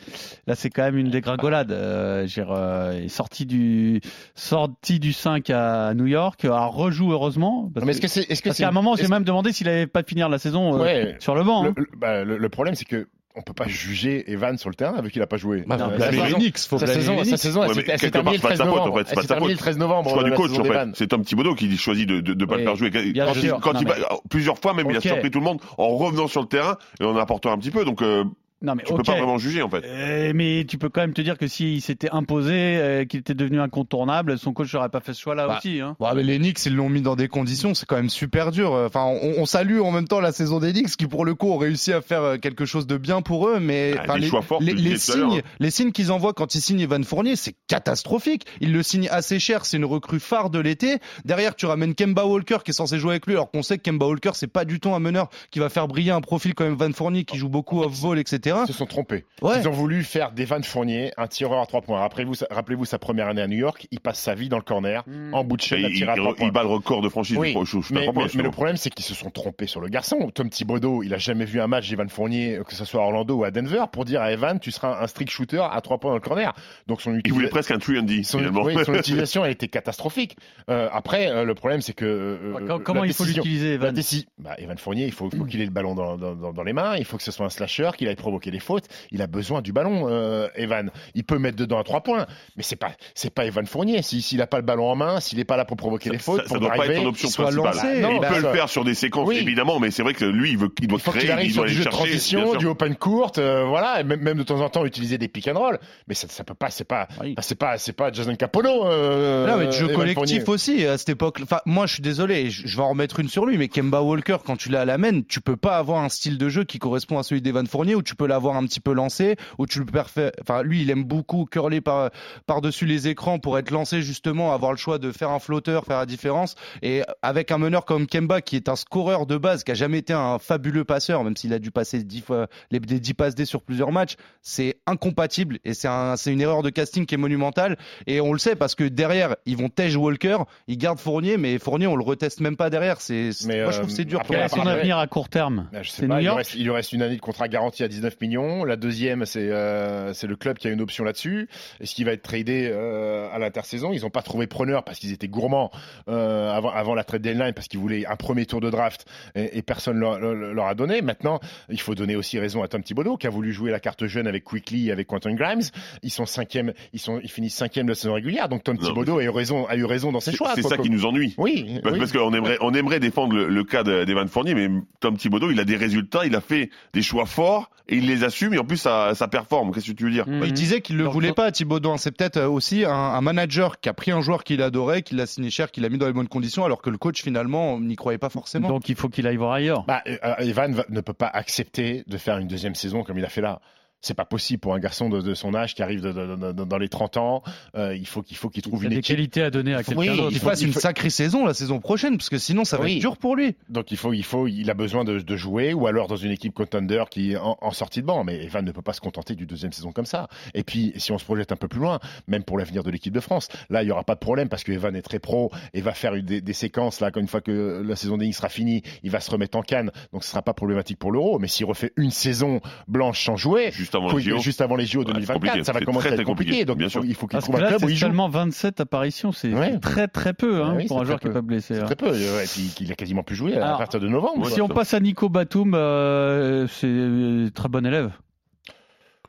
Là, c'est quand même une dégringolade. Euh, euh, il est sorti du sorti du 5 à New York, a rejoue heureusement. Parce Mais est-ce que c'est, est-ce que parce c'est qu'à un moment, j'ai même demandé s'il avait pas de finir la saison euh, Ouais. sur le banc. le, hein. le, bah, le- le problème, c'est que on peut pas juger Evan sur le terrain vu qu'il a pas joué. Bah, Euh, blâmer saison- les Knicks, faut sa saison, sa saison, Ouais, elle s'est- quelque terminée part, le c'est pas 13 de sa faute, en novembre. fait, c'est terminée le faute. 13 novembre. Choix euh, du la coach, en fait. C'est Tom Thibodeau qui choisit de, de, de pas Oui. le faire jouer. Quand- Bien quand- Non, il mais- va- plusieurs fois même, il a surpris tout le monde en revenant sur le terrain et en apportant un petit peu. Donc, euh, Non, mais tu peux pas vraiment juger, en fait. Euh, mais tu peux quand même te dire que s'il s'était imposé, euh, qu'il était devenu incontournable, son coach n'aurait pas fait ce choix-là Bah, aussi. Hein. Bon, mais les Knicks, ils l'ont mis dans des conditions, c'est quand même super dur. Enfin, on, on salue en même temps la saison des Knicks qui, pour le coup, ont réussi à faire euh, quelque chose de bien pour eux, mais Ah, les, choix forts, les, signes, hein. les signes qu'ils envoient quand ils signent Evan Fournier, c'est catastrophique. Ils le signent assez cher, c'est une recrue phare de l'été. Derrière, tu ramènes Kemba Walker qui est censé jouer avec lui, alors qu'on sait que Kemba Walker, c'est pas du tout un meneur qui va faire briller un profil comme Evan Fournier qui joue beaucoup off-ball, etc. Ils se sont trompés. Ouais. Ils ont voulu faire d'Evan Fournier un tireur à trois points. Rappelez-vous, sa- rappelez-vous sa première année à New York, il passe sa vie dans le corner, en bout de chaîne, à il, tirer à trois il- points. il bat le record de franchise. Oui, je, je, je mais, mais- mais le problème, c'est qu'ils se sont trompés sur le garçon. Tom Thibodeau, il a jamais vu un match d'Evan Fournier, que ce soit à Orlando ou à Denver, pour dire à Evan, tu seras un strict shooter à trois points dans le corner. Donc son Il utilisation- voulait presque un 3 and D, son, finalement. oui, son (laughs) utilisation a été catastrophique. Euh, après, euh, le problème, c'est que euh, euh, comment il faut l'utiliser, Evan? bah, Evan Fournier, il faut, faut qu'il ait le ballon dans, dans- dans- dans les mains. Il faut que ce soit un slasher, qu'il aille provoquer des fautes. Il a besoin du ballon, euh, Evan. Il peut mettre dedans à trois points, mais c'est pas c'est pas Evan Fournier. Si- S'il a pas le ballon en main, s'il est pas là pour provoquer Ça, les fautes, ça pour doit pas être son option principale. lancé. Non, il bah, peut le ça- faire sur des séquences, Oui. évidemment, mais c'est vrai que lui, il, veut, il doit il faut qu'il créer, arrive il sur doit du aller jeu de chercher. transition, du open court, euh, voilà, et même, même de temps en temps utiliser des pick and roll. Mais ça, ça peut pas, c'est pas, Oui. c'est pas, c'est pas Jason Capolo. Euh, Non, mais de jeu Evan collectif Fournier. aussi à cette époque. Enfin, moi, je suis désolé, je je vais en remettre une sur lui, mais Kemba Walker, quand tu l'as à la main, tu peux pas avoir un style de jeu qui correspond à celui d'Evan Fournier, où tu peux l'avoir un petit peu lancé, où tu le perfais. Enfin, lui, il aime beaucoup curler par par dessus les écrans pour être lancé justement, avoir le choix de faire un flotteur, faire la différence. Et avec un meneur comme Kemba, qui est un scoreur de base, qui a jamais été un fabuleux passeur, même s'il a dû passer 10 fois les des 10 passes D sur plusieurs matchs, c'est incompatible et c'est un, c'est une erreur de casting qui est monumentale. Et on le sait parce que derrière, ils vont Tej Walker, ils gardent Fournier, mais Fournier, on le reteste même pas derrière. C'est, c'est- Mais, moi, je euh, trouve que c'est dur. après, Quel est pour son avenir à court terme Ah, je sais C'est pas, New il, lui reste, il lui reste une année de contrat garanti à 19 millions. La deuxième, c'est euh, le club qui a une option là-dessus. Est-ce qu'il va être tradé euh, à l'intersaison Ils n'ont pas trouvé preneur parce qu'ils étaient gourmands euh, avant, avant la trade deadline parce qu'ils voulaient un premier tour de draft et, et personne leur, leur, a donné. Maintenant, il faut donner aussi raison à Tom Thibodeau qui a voulu jouer la carte jeune avec Quickly et avec Quentin Grimes. Ils sont cinquième, ils sont, ils finissent cinquième de la saison régulière. Donc Tom Non, Thibodeau a eu raison, a eu raison dans ses choix. c'est ça comme- qui nous ennuie. Oui, Parce, oui. parce qu'on aimerait, on aimerait défendre le, le cas de- d'Evan Fournier, mais Tom Thibodeau, il a des résultats, il a fait des choix forts et il les assume et en plus ça, ça performe. Qu'est-ce que tu veux dire Mhm. Il disait qu'il le Donc, voulait faut- pas, Thibaudot. C'est peut-être euh, aussi un, un manager qui a pris un joueur qu'il adorait, qui l'a signé cher, qui l'a mis dans les bonnes conditions, alors que le coach finalement n'y croyait pas forcément. Donc il faut qu'il aille voir ailleurs. Bah, euh, Evan va- ne peut pas accepter de faire une deuxième saison comme il a fait là. C'est pas possible pour un garçon de, de son âge qui arrive de, de, dans les 30 ans. Euh, il faut qu'il faut qu'il trouve Il une des équipe. qualités à donner à quelqu'un Oui, d'autre. Il faut- fasse une faut- sacrée saison la saison prochaine, parce que sinon ça va Oui. être dur pour lui. Donc il faut, il faut, il a besoin de, de jouer ou alors dans une équipe contender qui est en, en sortie de banc. Mais Evan ne peut pas se contenter du deuxième saison comme ça. Et puis si on se projette un peu plus loin, même pour l'avenir de l'équipe de France, là il y aura pas de problème parce que Evan est très pro et va faire des séquences là. Une fois que la saison des sera finie, il va se remettre en canne. Donc ce sera pas problématique pour l'Euro. Mais s'il refait une saison blanche sans jouer, Juste avant faut- les JO. juste avant les JO Ouais, c'est 2024, compliqué. ça va commencer très, à être très compliqué, compliqué. Donc bien il faut, sûr. il faut qu'il trouve un là, club où c'est il joue. seulement 27 apparitions. C'est Ouais. très très peu hein, Ah oui, pour un joueur qui n'est pas blessé. Hein. très peu. Ouais, Et puis qu'il a quasiment plus joué à Alors, partir de novembre. Si on passe à Nico Batum, euh, c'est euh, très bon élève.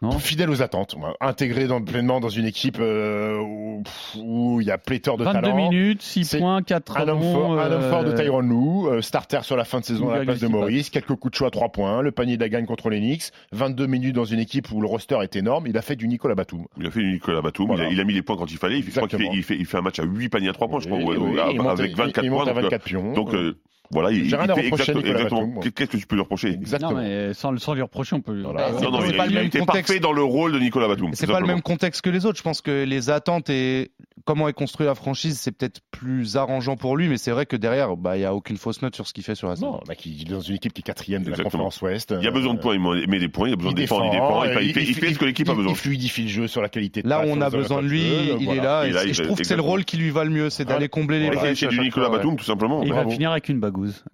Non fidèle aux attentes, moi. intégré dans, pleinement dans une équipe euh, où où il y a pléthore de 22 talents. minutes, 6 C'est points, 4 Un homme, rebonds. fort, un homme fort de euh, Tyron Lou, euh, starter sur la fin de saison à la place de 1,6 Maurice, quelques coups de choix à 3 points, le panier de la gagne contre les Knicks, 22 minutes dans une équipe où le roster est énorme, il a fait du Nicolas Batum. Il a fait du Nicolas Batum, Voilà. il, a, il a mis les points quand il fallait. Il fait- Je crois qu'il fait, il fait, il fait un match à 8 paniers à 3 points, je crois, Oui, il avec 24 il monte points. donc, 24 pions. Donc, euh, voilà, il, rien il à fait exact- exactement. Qu'est-ce que tu peux lui reprocher Exactement. Non, mais sans, sans lui reprocher, on peut. Voilà. C'est Non, non, il, pas le il a même été contexte. parfait dans le rôle de Nicolas Batum. C'est pas le même contexte que les autres. Je pense que les attentes et comment est construite la franchise, c'est peut-être plus arrangeant pour lui, mais c'est vrai que derrière, bah, il y a aucune fausse note sur ce qu'il fait sur la saison. Non, bah, qui- il est dans une équipe qui est quatrième de la Exactement. conférence Ouest. Il y a besoin de Euh, points, il met des points, il y a besoin de défendre, il défend, il fait- il fait- il fait ce que l'équipe a il- besoin. Il fluidifie le jeu sur la qualité de Là on a besoin de lui, il est là. Et je trouve que c'est le rôle qui lui va le mieux, c'est d'aller combler les. C'est du Nicolas. Batum, tout simplement. Il va finir avec une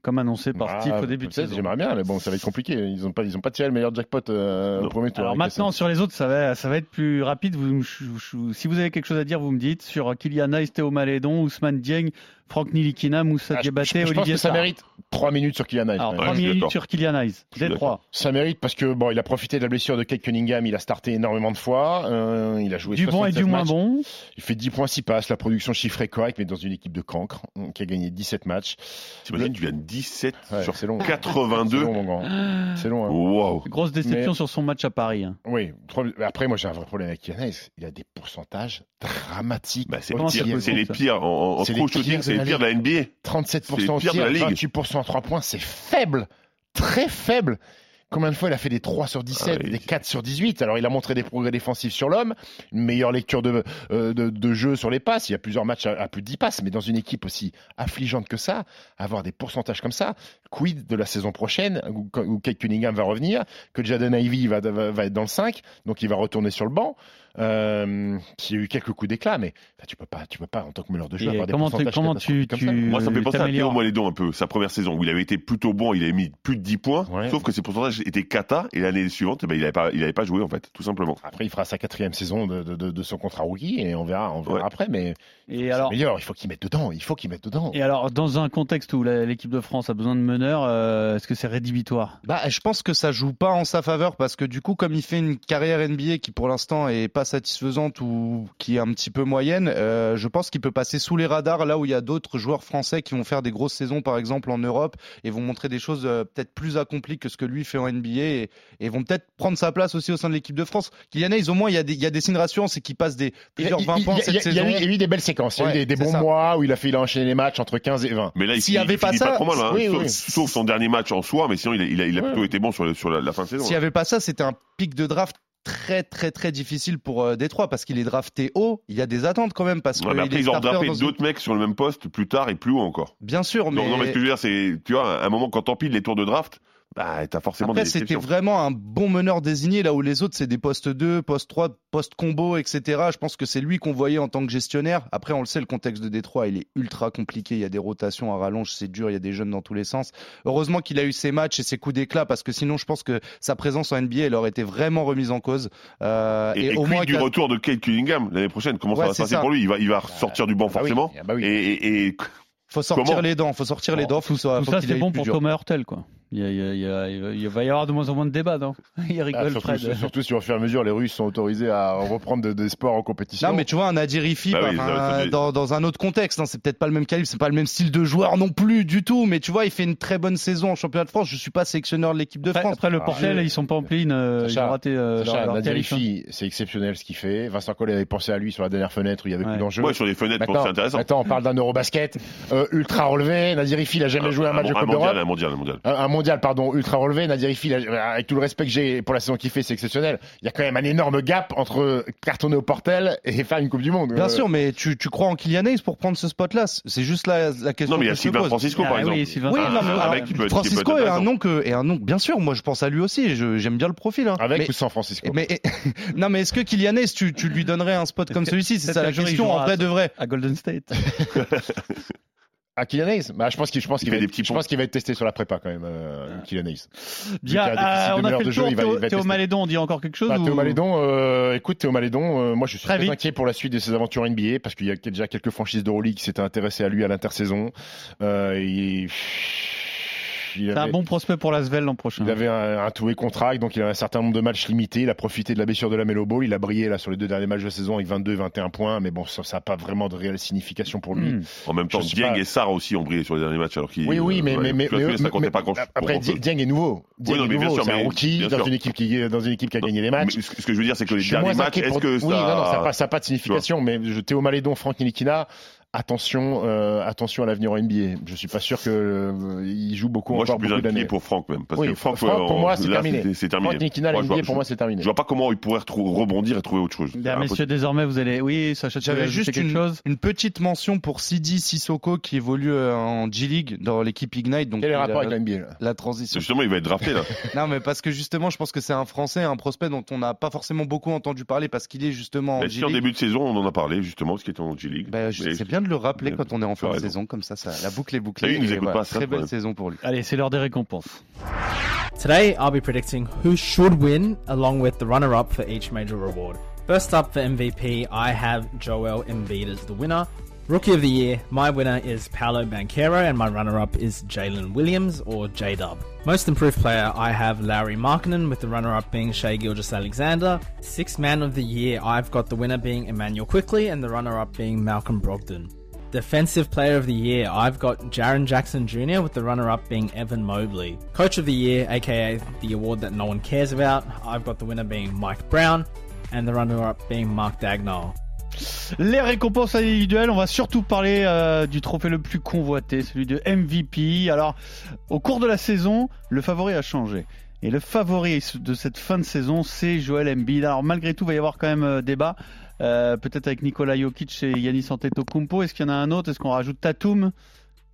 comme annoncé par Ah, Steve au début de saison. J'aimerais bien, mais bon, ça va être compliqué. Ils n'ont pas, ils ont pas tiré le meilleur jackpot euh, au premier tour. Alors maintenant, sur les autres, ça va, ça va être plus rapide. Vous, si vous avez quelque chose à dire, vous me dites. Sur Kylian Théo Malédon, Ousmane Dieng, Franck Nilikina, Moussa Ah, Diabaté, je- je pense Olivier que ça Sarr. mérite 3 minutes sur Kylian Hayes. Alors, Ouais. 3 je suis minutes sur Kylian Hayes. Des 3. Ça mérite parce que bon, il a profité de la blessure de Kate Cunningham, il a starté énormément de fois, euh, il a joué Du bon et 76 du moins bon. Il fait 10 points, 6 passes, la production chiffrée est correcte, mais dans une équipe de cancre euh, qui a gagné 17 matchs. T'imagines, tu viens de 17 Ouais, sur c'est long. C'est 82. long, mon grand. C'est long. hein. Wow. Grosse déception Mais- sur son match à Paris. hein. Oui. Après, moi, j'ai un vrai problème avec Kylian Hayes. Il a des pourcentages dramatiques. Bah, c'est c'est c'est les pires en, en C'est les true shooting, pires c'est la pires de la NBA. 37% au le pire tir, la ligue. 28% à 3 points, c'est faible. Très faible. Combien de fois il a fait des 3 sur 17, Ah oui. des 4 sur 18 Alors il a montré des progrès défensifs sur l'homme, une meilleure lecture de, euh, de, de jeu sur les passes. Il y a plusieurs matchs à, à plus de 10 passes, mais dans une équipe aussi affligeante que ça, avoir des pourcentages comme ça, quid de la saison prochaine où, où Kate Cunningham va revenir, que Jaden Ivey va, va, va être dans le 5, donc il va retourner sur le banc. Euh, qui a eu quelques coups d'éclat, mais tu peux pas, tu peux pas en tant que meneur de jeu Et avoir des comment tu, pourcentages comment tu, catastrophiques comme ça. tu Moi, ça me fait penser à Théo Malédon un peu, sa première saison, où il avait été plutôt bon, il avait mis plus de 10 points, Ouais. sauf que ses pourcentages étaient cata, et l'année suivante, eh ben, il n'avait pas, il avait pas joué, en fait, tout simplement. Après, il fera sa quatrième saison de, de, de, de son contrat rookie et on verra, on verra Ouais. après. Mais Et c'est alors, meilleur, il faut qu'il mette dedans. Il faut qu'il mette dedans. et alors, dans un contexte où l'équipe de France a besoin de meneurs, euh, est-ce que c'est rédhibitoire? Bah, je pense que ça joue pas en sa faveur parce que du coup, comme il fait une carrière NBA qui pour l'instant est pas satisfaisante ou qui est un petit peu moyenne, euh, je pense qu'il peut passer sous les radars là où il y a d'autres joueurs français qui vont faire des grosses saisons par exemple en Europe et vont montrer des choses euh, peut-être plus accomplies que ce que lui fait en NBA et, et vont peut-être prendre sa place aussi au sein de l'équipe de France. Kylian Hayes, au moins, il y a des, il y a des signes rassurants, c'est qu'il passe des plusieurs il, 20 il- points cette saison. il y a eu des belles séquences. Il y a eu des, bons ça. mois où il a fait il a enchaîné les matchs entre 15 et 20. Mais là, il, S'il il avait pas ça, trop mal, hein, oui, sauf, oui. sauf son dernier match en soi, mais sinon, il a, il a, il a Ouais. plutôt été bon sur, le- sur la, la fin de saison. S'il n'y avait pas ça, c'était un pic de draft très très très difficile pour euh, Détroit parce qu'il est drafté haut. Il y a des attentes quand même parce Ouais, que après, ils ont drafté une- d'autres mecs sur le même poste plus tard et plus haut encore. Bien sûr, mais, Non, non, mais ce que je veux dire, c'est, tu vois, à un moment, quand t'empiles les tours de draft, bah, t'as forcément après des c'était vraiment un bon meneur désigné là où les autres c'est des postes 2, poste 3, poste combo, etc. Je pense que c'est lui qu'on voyait en tant que gestionnaire. Après, on le sait, le contexte de Détroit il est ultra compliqué. Il y a des rotations à rallonge, c'est dur. Il y a des jeunes dans tous les sens. Heureusement qu'il a eu ses matchs et ses coups d'éclat parce que sinon, je pense que sa présence en NBA elle aurait été vraiment remise en cause. Euh, Et, et, au moins du retour de Kate Cunningham l'année prochaine, comment Ouais, ça va se passer ça. pour lui? Il va, il va sortir du banc bah oui, forcément. ah bah oui. Et, et, et faut sortir Comment les dents, faut sortir les dents. Faut, Tout faut ça, c'est bon pour. Thomas Hurtel, quoi. Il, y a- il y a- il y a- il va y avoir de moins en moins de débats, non (laughs) Il Ah, rigole, surtout, Fred. surtout si au fur et à mesure les Russes sont autorisés à reprendre de- des sports en compétition. Non, mais tu vois, un Nadir Ifi, Bah oui, bah, dans, dans un autre contexte, hein, c'est peut-être pas le même calibre, c'est pas le même style de joueur non plus du tout, mais tu vois, il fait une très bonne saison en championnat de France. Je suis pas sélectionneur de l'équipe de Après, France. après, le Ah, Portel, je- ils sont pas en pleine. euh, ils Sacha, ont raté euh, Sacha, leur, hein. C'est exceptionnel ce qu'il fait. Vincent Collet avait pensé à lui sur la dernière fenêtre où il y avait Ouais. plus d'enjeux. ouais, sur les fenêtres, c'est intéressant. maintenant, on parle d'un Eurobasket euh, ultra relevé. Nadir Ifi, il a jamais joué un match de Coupe d'Europe. un mondial, un mondial. Un, mondial, pardon, ultra relevé. Nadir Ifi, avec tout le respect que j'ai pour la saison qu'il fait, c'est exceptionnel. Il y a quand même un énorme gap entre cartonner au portel et faire une Coupe du Monde. Bien Euh, sûr, mais tu, tu crois en Kylian Hayes pour prendre ce spot-là? C'est juste la, la question. Non, mais il y a Sylvain. Francisco, par Ah exemple. oui, Sylvain. Oui, Un- non, mais alors, qui peut Francisco est un nom que, est un nom. Bien sûr, moi je pense à lui aussi. je- J'aime bien le profil. hein. Avec mais, ou sans Francisco. mais (laughs) non, mais est-ce que Kylian Hayes, tu, tu lui donnerais un spot comme celui-ci? C'est ça la question. En vrai de vrai. À Golden State? (laughs) À Kylian Hayes bah, Je pense qu'il je pense qu'il Il fait va, des être- petits je ponts. pense qu'il va être testé sur la prépa quand même, euh, Kylian Hayes. Bien, euh, de on a fait de le jeu, tour. il va- Théo, va Théo. Malédon, on dit encore quelque chose Bah, ou- Théo Malédon, euh, écoute Théo Malédon, euh, moi je suis Très inquiet pour la suite de ses aventures NBA parce qu'il y a déjà quelques franchises d'Euroleague qui s'étaient intéressées à lui à l'intersaison. Euh, il... C'est un avait- bon prospect pour l'Asvel l'an prochain. Il avait un, un two-way contract, donc il avait un certain nombre de matchs limités. Il a profité de la blessure de la Melo Ball. Il a brillé là sur les deux derniers matchs de saison avec 22 et 21 points, mais bon, ça n'a pas vraiment de réelle signification pour lui. Hmm. En même temps, Dieng pas. et Sarr aussi ont brillé sur les derniers matchs alors qu'ils. Oui, oui, mais, euh, mais, mais, mais- ça comptait mais- pas grand après, pour- Di- Dieng est nouveau. Dieng non, est mais bien nouveau. sûr, C'est un rookie dans une équipe qui dans une équipe qui a gagné les matchs. Ce que je veux dire, c'est que les derniers matchs, est-ce que Oui, non, non, ça n'a ça. pas, ça a pas de signification, mais Théo Malédon, Franck Nilikina, attention, euh, attention à l'avenir en NBA. Je suis pas sûr que euh, il joue beaucoup Moi, je suis encore plus beaucoup pour Franck même. Parce Oui, que Franck, Franck, pour euh, moi, c'est là, terminé. c'est- C'est terminé. Franck Nilikina, Moi, je vois- pour moi, c'est terminé. Je vois pas comment il pourrait rebondir et trouver autre chose. Bien, C'est messieurs, désormais, vous allez. Oui, Sacha, J'avais juste une, chose une petite mention pour Sidi Sissoko qui évolue euh, en G-League dans l'équipe Ignite. Donc Quel est le rapport avec la NBA là? la transition. Justement, il va être drafté là. (laughs) Non, mais parce que justement, je pense que c'est un Français, un prospect dont on n'a pas forcément beaucoup entendu parler parce qu'il est justement en en G-League. début de saison, on en a parlé justement, ce qui était en G-League. Bah, je- Mais- c'est bien de le rappeler quand on est en fin de raison. saison, comme ça, ça la boucle est bouclée. Et il nous Et écoute voilà, pas, ça, très belle saison pour lui. Allez, c'est l'heure des récompenses. Today, I'll be predicting who should win along with the runner up for each major reward. First up for MVP, I have Joel Embiid as the winner. Rookie of the Year, my winner is Paolo Banquero, and my runner up is Jalen Williams or J Dub. Most improved player, I have Larry Markkinen, with the runner up being Shea Gilgis Alexander. Sixth Man of the Year, I've got the winner being Emmanuel Quickly, and the runner up being Malcolm Brogdon. Defensive Player of the Year, I've got Jaron Jackson Jr., with the runner up being Evan Mobley. Coach of the Year, aka the award that no one cares about, I've got the winner being Mike Brown, and the runner up being Mark Dagnall. Les récompenses individuelles, on va surtout parler euh, du trophée le plus convoité, celui de MVP. Alors, au cours de la saison, le favori a changé. Et le favori de cette fin de saison, c'est Joel Embiid. Alors, malgré tout, il va y avoir quand même euh, débat. Euh, Peut-être avec Nikola Jokic et Yannis Antetokounmpo. Est-ce qu'il y en a un autre? Est-ce qu'on rajoute Tatum?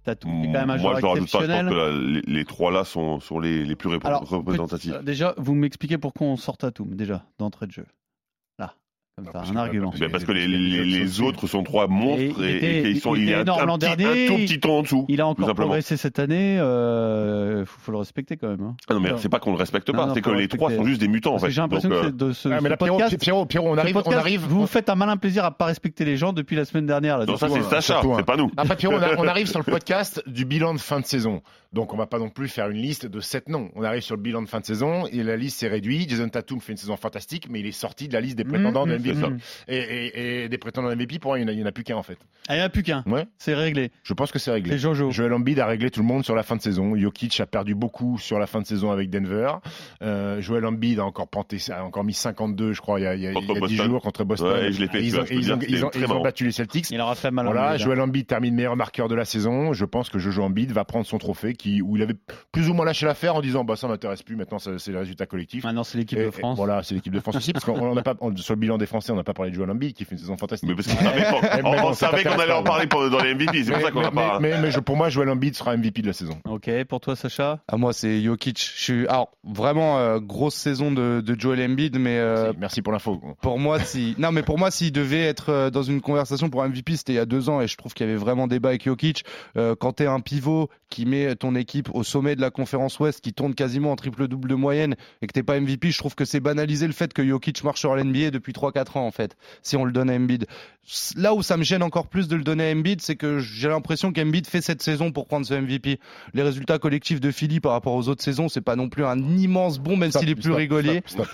Tatum, qui est quand même un Moi, joueur rajoute pas. Je pense exceptionnel. que là, les, les trois là sont, sont les, les plus Alors, représentatifs. déjà, vous m'expliquez pourquoi on sort Tatum, déjà, d'entrée de jeu. Comme ça, parce un que- argument. parce parce que les, Il autres sont trois monstres Et et, il était- et qu'ils sont, il il, est un, dernier. tout petit ton en dessous. Il a encore progressé cette année, euh, faut, faut le respecter quand même. hein. Ah non, mais c'est pas qu'on le respecte pas, c'est que les respecter. trois sont juste des mutants en fait. j'ai l'impression que euh, c'est de ce, Ah, mais ce là, Pierrot, podcast, Pierrot, Pierrot, on arrive, on podcast, arrive. vous faites un malin plaisir à pas respecter les gens depuis la semaine dernière. Là, Non, ça c'est hein. Sacha, hein. c'est pas nous. Après, Pierrot, on, arrive (laughs) sur le podcast du bilan de fin de saison. Donc, on va pas non plus faire une liste de sept noms. On arrive sur le bilan de fin de saison et la liste s'est réduite. Jason Tatum fait une saison fantastique, mais il est sorti de la liste des prétendants Mmh, de MVP. mmh. Et, et- et des prétendants de MVP, pour moi, il n'y en, a- il y en a plus qu'un en fait. Ah, il n'y en a plus qu'un. Ouais, C'est réglé. je pense que c'est réglé. C'est Jojo. Joel Embiid a réglé tout le monde sur la fin de saison. Jokic a perdu beaucoup sur la fin de saison avec Denver. Euh, Joel Embiid a encore, panté, a encore mis 52, je crois, il y a, il y a, il y a 10 Boston. jours contre Boston. Ouais, je fait, tu ils, vois, ont, ils ont- ils ont- ils ont battu les Celtics. Il aura fait mal. Voilà. Joel Embiid termine meilleur marqueur de la saison. Je pense que Jojo Embiid va prendre son trophée qui, où il avait plus ou moins lâché l'affaire en disant bah ça m'intéresse plus. Maintenant c'est les résultats collectifs. Maintenant, c'est l'équipe de et France. voilà, c'est l'équipe de France aussi parce qu'on on n'a pas on- sur le bilan des Français, on n'a pas parlé de Joel Embiid qui fait une saison fantastique. Mais parce qu'on savait pas- Mais on- savait qu'on allait en parler pendant- dans les MVP, c'est pour ça qu'on mais- a pas. mais- mais je- pour moi, Joel Embiid sera MVP de la saison. Ok, pour toi, Sacha? À moi, c'est Jokic. Je suis alors vraiment euh, grosse saison de, de Joel Embiid, mais euh, Merci, merci pour l'info. pour moi, si non, mais pour moi, s'il devait être euh, dans une conversation pour MVP, c'était il y a deux ans, et je trouve qu'il y avait vraiment débat avec Jokic. Euh, quand t'es un pivot qui met ton équipe au sommet de la conférence Ouest, qui tourne quasiment en triple double de moyenne, et que t'es pas MVP, je trouve que c'est banaliser le fait que Jokic marche sur l'NBA depuis 3-4 ans en fait. Si on le donne à Embiid, là où ça me gêne encore plus de le donner à Embiid, c'est que j'ai l'impression qu'Embiid fait cette saison pour prendre ce MVP. Les résultats collectifs de Philly par rapport aux autres saisons, c'est pas non plus un immense bon, même s'il est plus rigolier. Stop,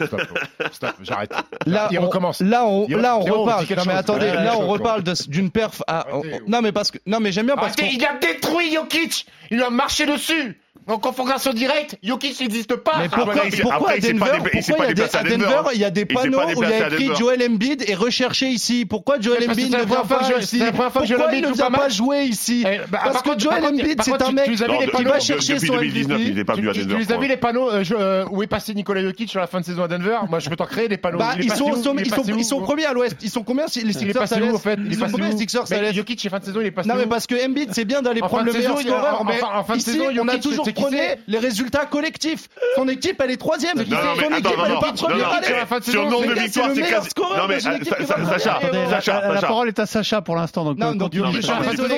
stop, j'arrête. Là, on, recommence. Là, on, là, on reparle. Non, mais attendez, là, on reparle d'une perf. à- non, mais parce que, non, mais j'aime bien parce que. il a détruit Jokic. Il a marché dessus. En confrontation directe, Jokic n'existe pas. Mais pourquoi, pourquoi, après, à Denver, pourquoi il, y a des, Denver, il y a des panneaux où il y a écrit Joel Embiid est recherché ici Pourquoi Joel Embiid ne vient pas ici Pourquoi il ne vient pas jouer ici eh, bah, Parce que Joel Embiid, c'est un mec qui va chercher son MVP. Tu euh, as vu les panneaux euh, euh, où est passé Nicolas Jokic sur la fin de saison à Denver Moi, je peux t'en créer des panneaux. Bah, ils sont premiers à l'Ouest. Ils sont combien les Sixers en fait Ils sont combien les Sixers à bah, l'Est Jokic, fin de saison, il est passé Non, mais parce que Embiid, c'est bien d'aller prendre le meilleur scoreur. En fin de saison, il y en a toujours surprenez les résultats collectifs. Son équipe, elle est troisième. Son équipe, elle pas première. Sur nombre de victoires, c'est quasi. Non, mais Sacha, La parole est à Sacha pour l'instant. Donc,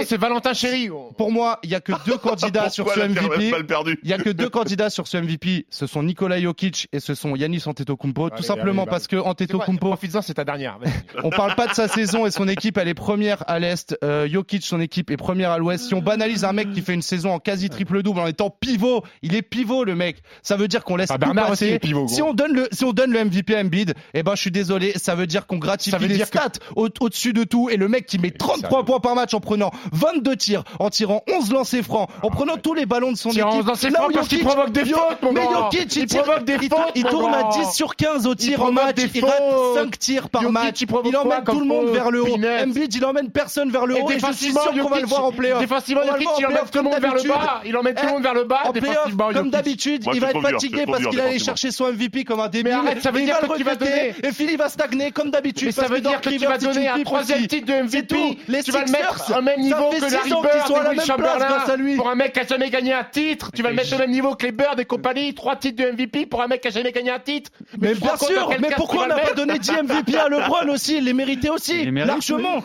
c'est Valentin Chéry. Oh. Pour moi, il n'y (laughs) a que deux candidats sur ce MVP. Il n'y a que deux candidats sur ce MVP. Ce sont Nikola Jokic et ce sont Yanis Antetokounmpo. Tout simplement bah parce que Antetokounmpo. c'est ta dernière. On parle pas de sa saison et son équipe, elle est première à l'Est. Euh, Jokic, son équipe est première à l'Ouest. Si on banalise un mec qui fait une saison en quasi triple-double en étant pivot. Il est pivot, le mec. Ça veut dire qu'on laisse. Ah, Bernard passer. aussi pivot. Si on donne le, si on donne le MVP à Embiid, eh ben, je suis désolé, ça veut dire qu'on gratifie les dire stats au dessus de tout. Et le mec qui met 33 points par match en prenant 22 tirs, en tirant 11 lancers francs, en ah, prenant tous les ballons de son équipe. 11 lancers francs provoque des fautes, mon Mais Jokic, il, provoque des fautes. Il tourne à 10 sur 15 au tir en match. Il rate 5 tirs par match. Il emmène tout le monde vers le haut. Embiid, il emmène personne vers le haut. Et je suis sûr qu'on va le voir en playoff. Il emmène tout le monde vers le bas. Il emmène tout le eh, monde vers le en comme d'habitude, il va être fatigué parce qu'il allait chercher son MVP comme un début. Ça veut dire. Et Philly va stagner comme d'habitude. Ça veut dire que tu vas donner un troisième titre de MVP. Tu vas le mettre au même niveau que Larry Bird et Chamberlain. Pour un mec qui a jamais gagné un titre, tu vas le mettre au même niveau que les Bird et compagnie. Trois titres de MVP pour un mec qui a jamais gagné un titre. Mais bien sûr, mais pourquoi on n'a pas donné 10 MVP à (laughs) LeBron aussi? Il les méritait aussi, largement.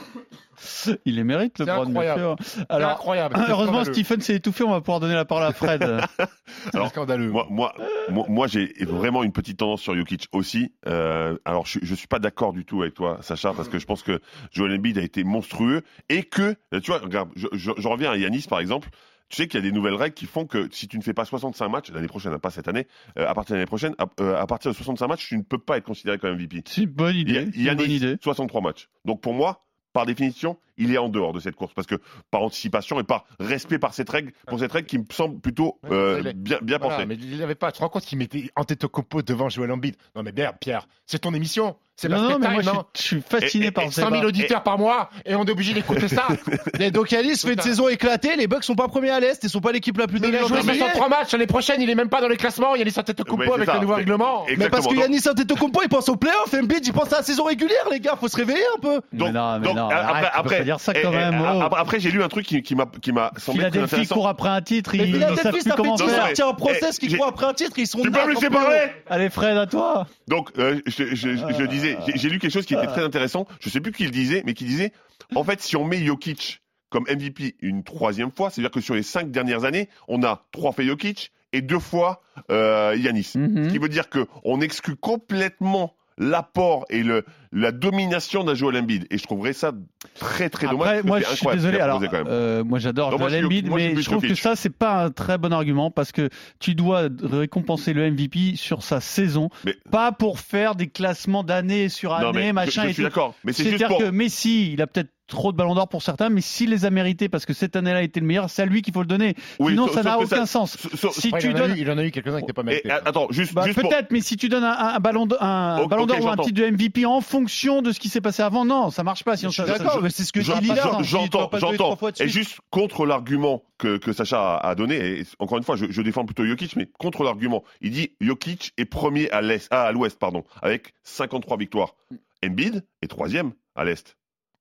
Il les mérite, LeBron, incroyable. bien sûr. Alors, incroyable. (laughs) Heureusement, Stephen s'est étouffé. On va pouvoir donner la parole à Fred. (laughs) alors, scandaleux. Moi, moi, moi, j'ai vraiment une petite tendance sur Jokic aussi. Euh, alors, je, ne suis pas d'accord du tout avec toi, Sacha, parce que je pense que Joel Embiid a été monstrueux et que, euh, tu vois, regarde, je, reviens à Yanis par exemple tu sais qu'il y a des nouvelles règles qui font que si tu ne fais pas 65 matchs l'année prochaine, hein, pas cette année, euh, à partir de l'année prochaine, à, partir de 65 matchs, tu ne peux pas être considéré comme MVP. C'est une bonne idée. Il y a, une idée. 63 matchs. Donc pour moi, par définition, il est en dehors de cette course parce que par anticipation et par respect par cette règle, pour cette règle qui me semble plutôt euh, bien, bien voilà, pensée. Mais il n'avait pas. Tu te rends compte qu'il mettait en tête au devant Joël Embiid Non mais merde, Pierre, c'est ton émission. C'est non, non, mais moi. Je, suis, je, suis, fasciné et, par ça. 100 000 auditeurs par mois et on est obligé d'écouter ça. (laughs) les Docalis fait une saison éclatée. Les Bucks sont pas premiers à l'Est et sont pas l'équipe la plus nulle. Il a joué 63 matchs. L'année prochaine, il est même pas dans les classements. Il y a Antetokounmpo avec le nouveau règlement. Mais parce que y a Nice Antetokounmpo, il pense aux playoffs. Embiid, il pense à la saison régulière, les gars. Faut se réveiller un peu. Donc, non, non, après, dire ça quand même. Oh. Après, j'ai lu un truc qui m'a qui m'a semblé très intéressant. Philadelphie court après un titre, Il ils ne savent plus comment faire. Tiens, un process qui court après un titre, ils sont. Tu peux me laisser parler Allez, Fred, à toi. Donc, euh, je ah. disais, j'ai lu quelque chose qui était très intéressant. Je sais plus qui le disait, mais qui disait, en fait, si on met Jokic comme MVP une troisième fois, c'est-à-dire que sur les cinq dernières années, on a trois fois Jokic et deux fois euh, Yanis. Mm-hmm. Ce qui veut dire qu'on exclut complètement l'apport et le, la domination d'un Joel Embiid. Et je trouverais ça très très dommage. Moi, je suis désolé. Alors, euh, moi, j'adore Joel Embiid, mais je, trouve que ça, c'est pas un très bon argument parce que tu dois récompenser le MVP sur sa saison, pas pour faire des classements d'année sur année, machin. Je, je suis d'accord. C'est juste pour... que Messi, il a peut-être trop de ballons d'or pour certains, mais s'il les a mérités parce que cette année-là était le meilleur, c'est à lui qu'il faut le donner. Sinon, ça n'a aucun sens. Si tu il, en il, en a eu quelques-uns qui n'étaient pas mérités. Attends, juste, bah, juste peut-être, mais si tu donnes un, un ballon d'or ou un titre de MVP en fond fonction de ce qui s'est passé avant. Non, ça marche pas. Si on d'accord, c'est ce que dit là. J'entends, hein. j'entends. Et juste contre l'argument que, que, Sacha a donné, et encore une fois, je, défends plutôt Jokic, mais contre l'argument, il dit Jokic est premier à l'est, ah, à l'ouest, pardon, avec 53 victoires. Embiid est troisième à l'est.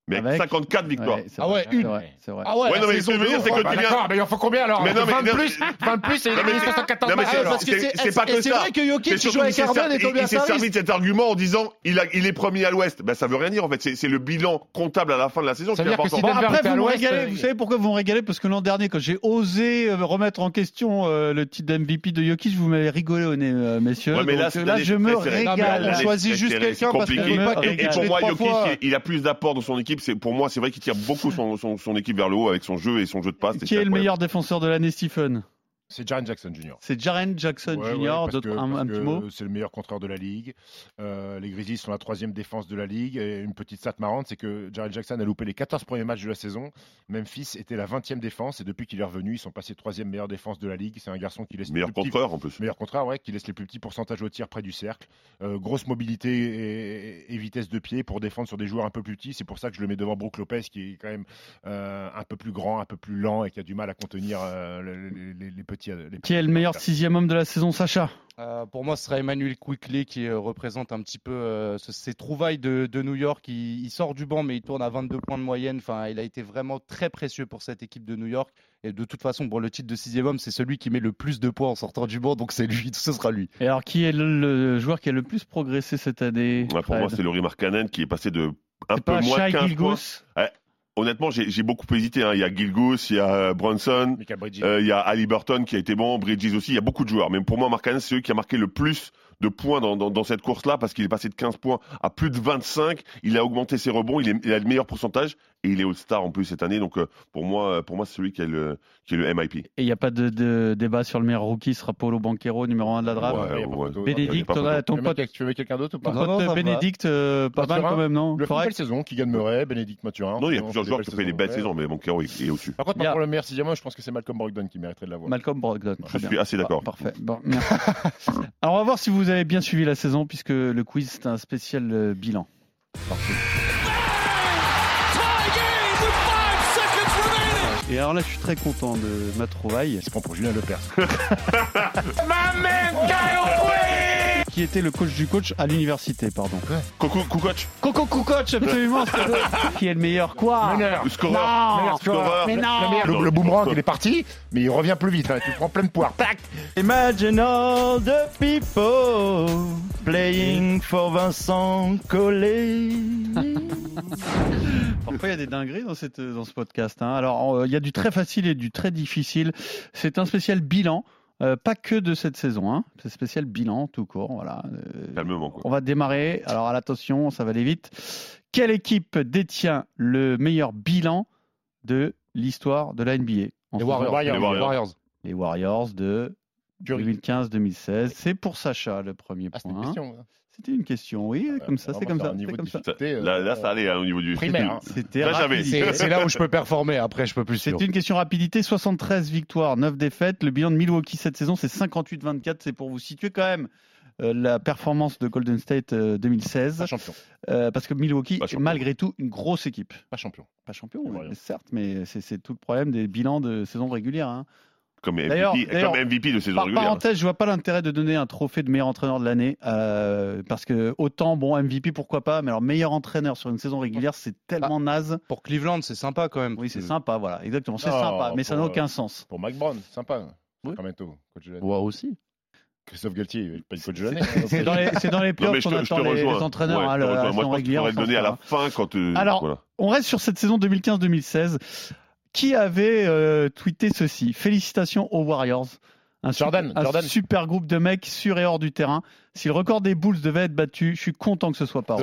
Mais 54 victoires. Ah ouais, une. C'est vrai. Ah ouais, ouais non, mais ce que je veux dire, c'est que ah, tu mais il en faut combien alors mais non, mais 20 plus, 20 plus, c'est 74 C'est pas que ça. C'est vrai que Jokic joue avec et Tobias Il s'est servi de cet argument en disant il, est premier à l'Ouest. Ben ça veut rien dire en fait. C'est le bilan comptable à la fin de la saison qui est important. Après, vous régalez. Euh, vous savez pourquoi vous me régalez? Parce que l'an dernier, quand j'ai osé euh, remettre en question euh, le titre d'MVP de Jokic, vous m'avez rigolé au nez, messieurs. mais là, je me régale. On choisit juste quelqu'un parce que. Et pour moi, Jokic, il a plus d'apport dans son équipe c'est pour moi, c'est vrai qu'il tire beaucoup son, son, son équipe vers le haut avec son jeu et son jeu de passe. Qui est le meilleur défenseur de l'année, Stephen? C'est Jaren Jackson Jr. C'est Jaren Jackson Ouais, Jr. ouais, parce D'autres- que- un, parce un petit que mot C'est le meilleur contreur de la ligue. Euh, les Grizzlies sont la troisième défense de la ligue. Et une petite stat marrante, c'est que Jaren Jackson a loupé les 14 premiers matchs de la saison. Memphis était la 20e défense. Et depuis qu'il est revenu, ils sont passés troisième meilleure défense de la ligue. C'est un garçon qui laisse les Meilleur plus petits- en plus. Meilleur contreur, ouais, qui laisse les plus petits pourcentages au tir près du cercle. Euh, grosse mobilité et, et vitesse de pied pour défendre sur des joueurs un peu plus petits. C'est pour ça que je le mets devant Brook Lopez, qui est quand même euh, un peu plus grand, un peu plus lent et qui a du mal à contenir euh, le- les, les- les petits. Les Qui est le meilleur sixième homme de la saison, Sacha Euh, pour moi, ce sera Emmanuel Quickly qui euh, représente un petit peu euh, ce- ces trouvailles de, de New York. Il, il sort du banc, mais il tourne à 22 points de moyenne. Enfin, il a été vraiment très précieux pour cette équipe de New York. Et de toute façon, pour le titre de sixième homme, c'est celui qui met le plus de points en sortant du banc. Donc c'est lui, ce sera lui. Et alors, qui est le, le joueur qui a le plus progressé cette année Ouais, pour moi, c'est Laurie Markkanen qui est passé de un peu pas moins Shai 15 points. Gilgeous Ouais. Honnêtement, j'ai beaucoup hésité. hein. Il y a Gilgus, il y a euh, Bronson, euh, il y a Ali Burton qui a été bon, Bridges aussi. Il y a beaucoup de joueurs. Mais pour moi, Markkanen, c'est celui qui a marqué le plus de points dans, dans, dans cette course-là parce qu'il est passé de 15 points à plus de 25. Il a augmenté ses rebonds. Il, est, il a le meilleur pourcentage et il est All-Star en plus cette année. Donc euh, pour moi, euh, pour moi, c'est celui qui est le, qui est le MIP. Et il n'y a pas de, de débat sur le meilleur rookie, ce sera Paulo Banquero, numéro 1 de la draft? Ouais, ouais. Bénédicte, ton, ton pote, tu veux mettre quelqu'un d'autre ou ton pas pote, ça va. Bénédicte, euh, pas mal quand même, non? Le fait belle saison, Keegan Murray, Bénédicte Mathurin. Non, il y a plusieurs joueurs qui ont fait des belles saisons, mais Banquero est, est au-dessus. Par contre, pour le meilleur sixième je pense que c'est Malcolm Brogdon qui mériterait de l'avoir. Malcolm Brogdon. Je suis assez d'accord. Parfait. Bon, merci. (laughs) Alors, on va voir si vous avez bien suivi la saison, puisque le quiz, c'est un spécial euh, bilan. Et alors là, je suis très content de ma trouvaille. Il se prend pour Julien Lepers. (laughs) Qui était le coach du coach à l'université, pardon. Coco, Kukoc, Coco Coach, absolument. c'est- (laughs) qui est le meilleur quoi le scoreur. Non, scoreur. mais non. Le, le boomerang, il est parti, mais il revient plus vite. hein. Tu prends plein de poire. Tac Imagine all the people playing for Vincent Collet. (laughs) Parfois, il y a des dingueries dans, cette, dans ce podcast. hein. Alors, euh, il y a du très facile et du très difficile. C'est un spécial bilan. Euh, pas que de cette saison, hein. c'est spécial bilan tout court. Voilà. Euh, Calmement, quoi. on va démarrer. Alors, à l'attention, ça va aller vite. Quelle équipe détient le meilleur bilan de l'histoire de la NBA en Les Warriors. Les Warriors. Les Warriors de Curry. 2015-2016. C'est pour Sacha le premier Ah, point. question. C'était une question, oui, comme ça, c'est comme ça. comme ça. difficulté, euh, Là, là, ça allait hein, au niveau du Primaire. (laughs) hein. C'était Là. C'est là où je peux performer. Après, je peux plus. C'était une question rapidité, 73 victoires, 9 défaites. Le bilan de Milwaukee cette saison, c'est 58-24. C'est pour vous situer quand même euh, la performance de Golden State euh, 2016. Pas champion. Euh, parce que Milwaukee est malgré tout une grosse équipe. Pas champion. Pas champion, ouais, certes, mais c'est c'est tout le problème des bilans de saison régulière. hein. Comme D'ailleurs- MVP, comme MVP de saison Par régulière. parenthèse, je vois pas l'intérêt de donner un trophée de meilleur entraîneur de l'année. euh, parce que autant, bon, MVP, pourquoi pas, mais alors meilleur entraîneur sur une saison régulière, c'est tellement naze. Pour Cleveland, c'est sympa quand même. Oui, c'est sympa, voilà, exactement, c'est Non, sympa, mais ça n'a aucun euh, sens. Pour Mike Brown, sympa. Oui. Sacramento, coach de. Moi aussi. Christophe Galtier, il pas le coach de l'année. C'est dans les, c'est dans les playoffs qu'on attend les, les entraîneurs Ouais, hein, je te le- la. Moi, saison régulière. pourrais le sans donner à la fin quand. euh, Alors, voilà. On reste sur cette saison 2015-2016. Qui avait euh, tweeté ceci? Félicitations aux Warriors. Un, Jordan, super, un Jordan. super groupe de mecs sur et hors du terrain. Si le record des Bulls devait être battu, je suis content que ce soit pas.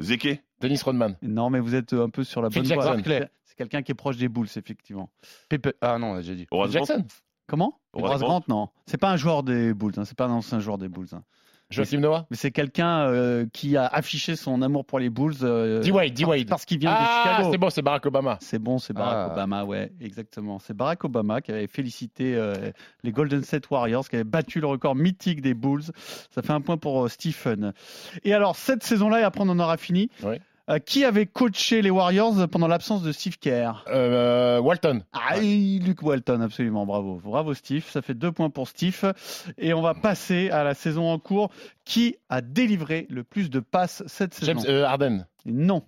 Zeke, Dennis Rodman. Non, mais vous êtes un peu sur la Phil bonne Jackson. voie. C'est quelqu'un qui est proche des Bulls, effectivement. Pepe- Ah non, j'ai dit. Horace Grant. Jackson. Comment? Horace. Grant, non. C'est pas un joueur des Bulls. hein. C'est pas un ancien joueur des Bulls. hein. Joachim Noah. Mais c'est quelqu'un euh, qui a affiché son amour pour les Bulls. euh, D-Wade, D-Wade. Parce qu'il vient de Ah, Chicago. c'est bon, c'est Barack Obama. C'est bon, c'est Barack Ah. Obama, ouais, exactement. C'est Barack Obama qui avait félicité euh, les Golden State Warriors, qui avait battu le record mythique des Bulls. Ça fait un point pour euh, Stephen. Et alors, cette saison-là, et après on en aura fini, Oui. Euh, qui avait coaché les Warriors pendant l'absence de Steve Kerr? Euh, Walton. ah, Luke Walton, absolument, bravo. Bravo Steve, ça fait deux points pour Steve. Et on va passer à la saison en cours. Qui a délivré le plus de passes cette saison? James euh, Harden. Non,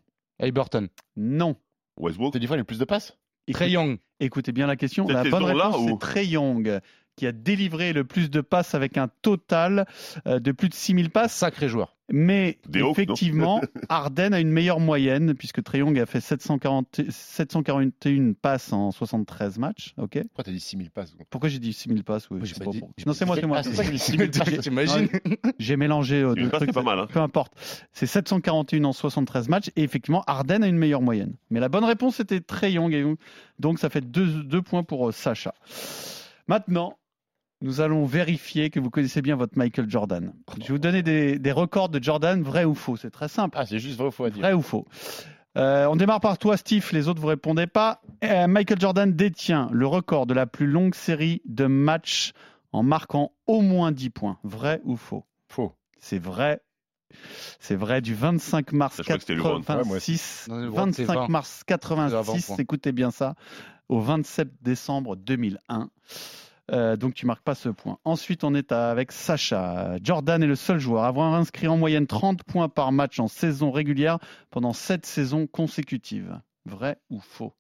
Burton. non. Westbrook. T'as dit fois, il a le plus de passes? Trey Young. Écoutez bien la question. Cette La bonne réponse, ou- c'est Trey Young, qui a délivré le plus de passes avec un total euh, de plus de 6000 passes. Sacré joueur. Mais Des effectivement, (laughs) Arden a une meilleure moyenne, puisque Trey Young a fait 740 741 passes en 73 matchs. Ok. Pourquoi t'as dit 6000 passes Pourquoi j'ai dit 6000 passes oui, pas dit- Non, pas c'est moi, c'est moi. Ah, j'ai dit 6000 passes. T'imagines J'ai mélangé euh, deux trucs. c'est pas mal, hein. Peu importe. C'est 741 en 73 matchs. Et effectivement, Arden a une meilleure moyenne. Mais la bonne réponse, c'était Trey Young. et Donc, ça fait deux, deux points pour euh, Sacha. Maintenant, nous allons vérifier que vous connaissez bien votre Michael Jordan. Je vais vous donner des, des records de Jordan, vrai ou faux. C'est très simple. Ah, c'est juste vrai ou faux à dire. Vrai ou faux Euh, On démarre par toi, Steve. Les autres, vous répondez pas. Euh, Michael Jordan détient le record de la plus longue série de matchs en marquant au moins 10 points. Vrai ou faux? Faux. C'est vrai. C'est vrai du 25 mars Je crois que c'était LeBron. Ouais, moi aussi. 86. Non, LeBron, c'est 25 vingt. mars C'est à 86. 20 points. Écoutez bien ça. Au 27 décembre 2001. Euh, donc tu marques pas ce point. Ensuite, on est avec Sacha. Jordan est le seul joueur à avoir inscrit en moyenne 30 points par match en saison régulière pendant 7 saisons consécutives. Vrai ou faux?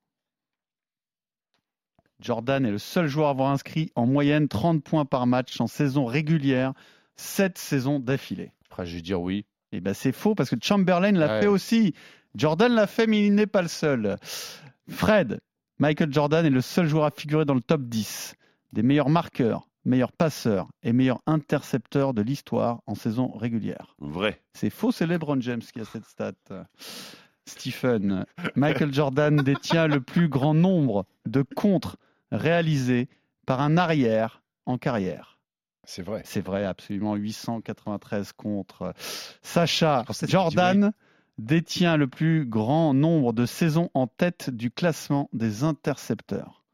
Jordan est le seul joueur à avoir inscrit en moyenne 30 points par match en saison régulière 7 saisons d'affilée. Après, je vais dire oui. Eh ben c'est faux parce que Chamberlain l'a Ouais. fait aussi. Jordan l'a fait, mais il n'est pas le seul. Fred, Michael Jordan est le seul joueur à figurer dans le top 10 des meilleurs marqueurs, meilleurs passeurs et meilleurs intercepteurs de l'histoire en saison régulière. Vrai. C'est faux, c'est LeBron James qui a cette stat. Stephen, Michael Jordan (laughs) détient le plus grand nombre de contres réalisés par un arrière en carrière. C'est vrai. C'est vrai, absolument. 893 contre. Sacha Jordan détient le plus grand nombre de saisons en tête du classement des intercepteurs.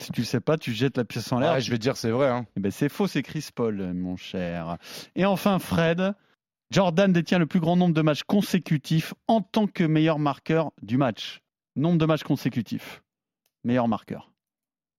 Si tu le sais pas, tu jettes la pièce en l'air. Ouais, je vais dire c'est vrai. Hein. Eh ben, c'est faux, c'est Chris Paul, mon cher. Et enfin, Fred. Jordan détient le plus grand nombre de matchs consécutifs en tant que meilleur marqueur du match. Nombre de matchs consécutifs. Meilleur marqueur.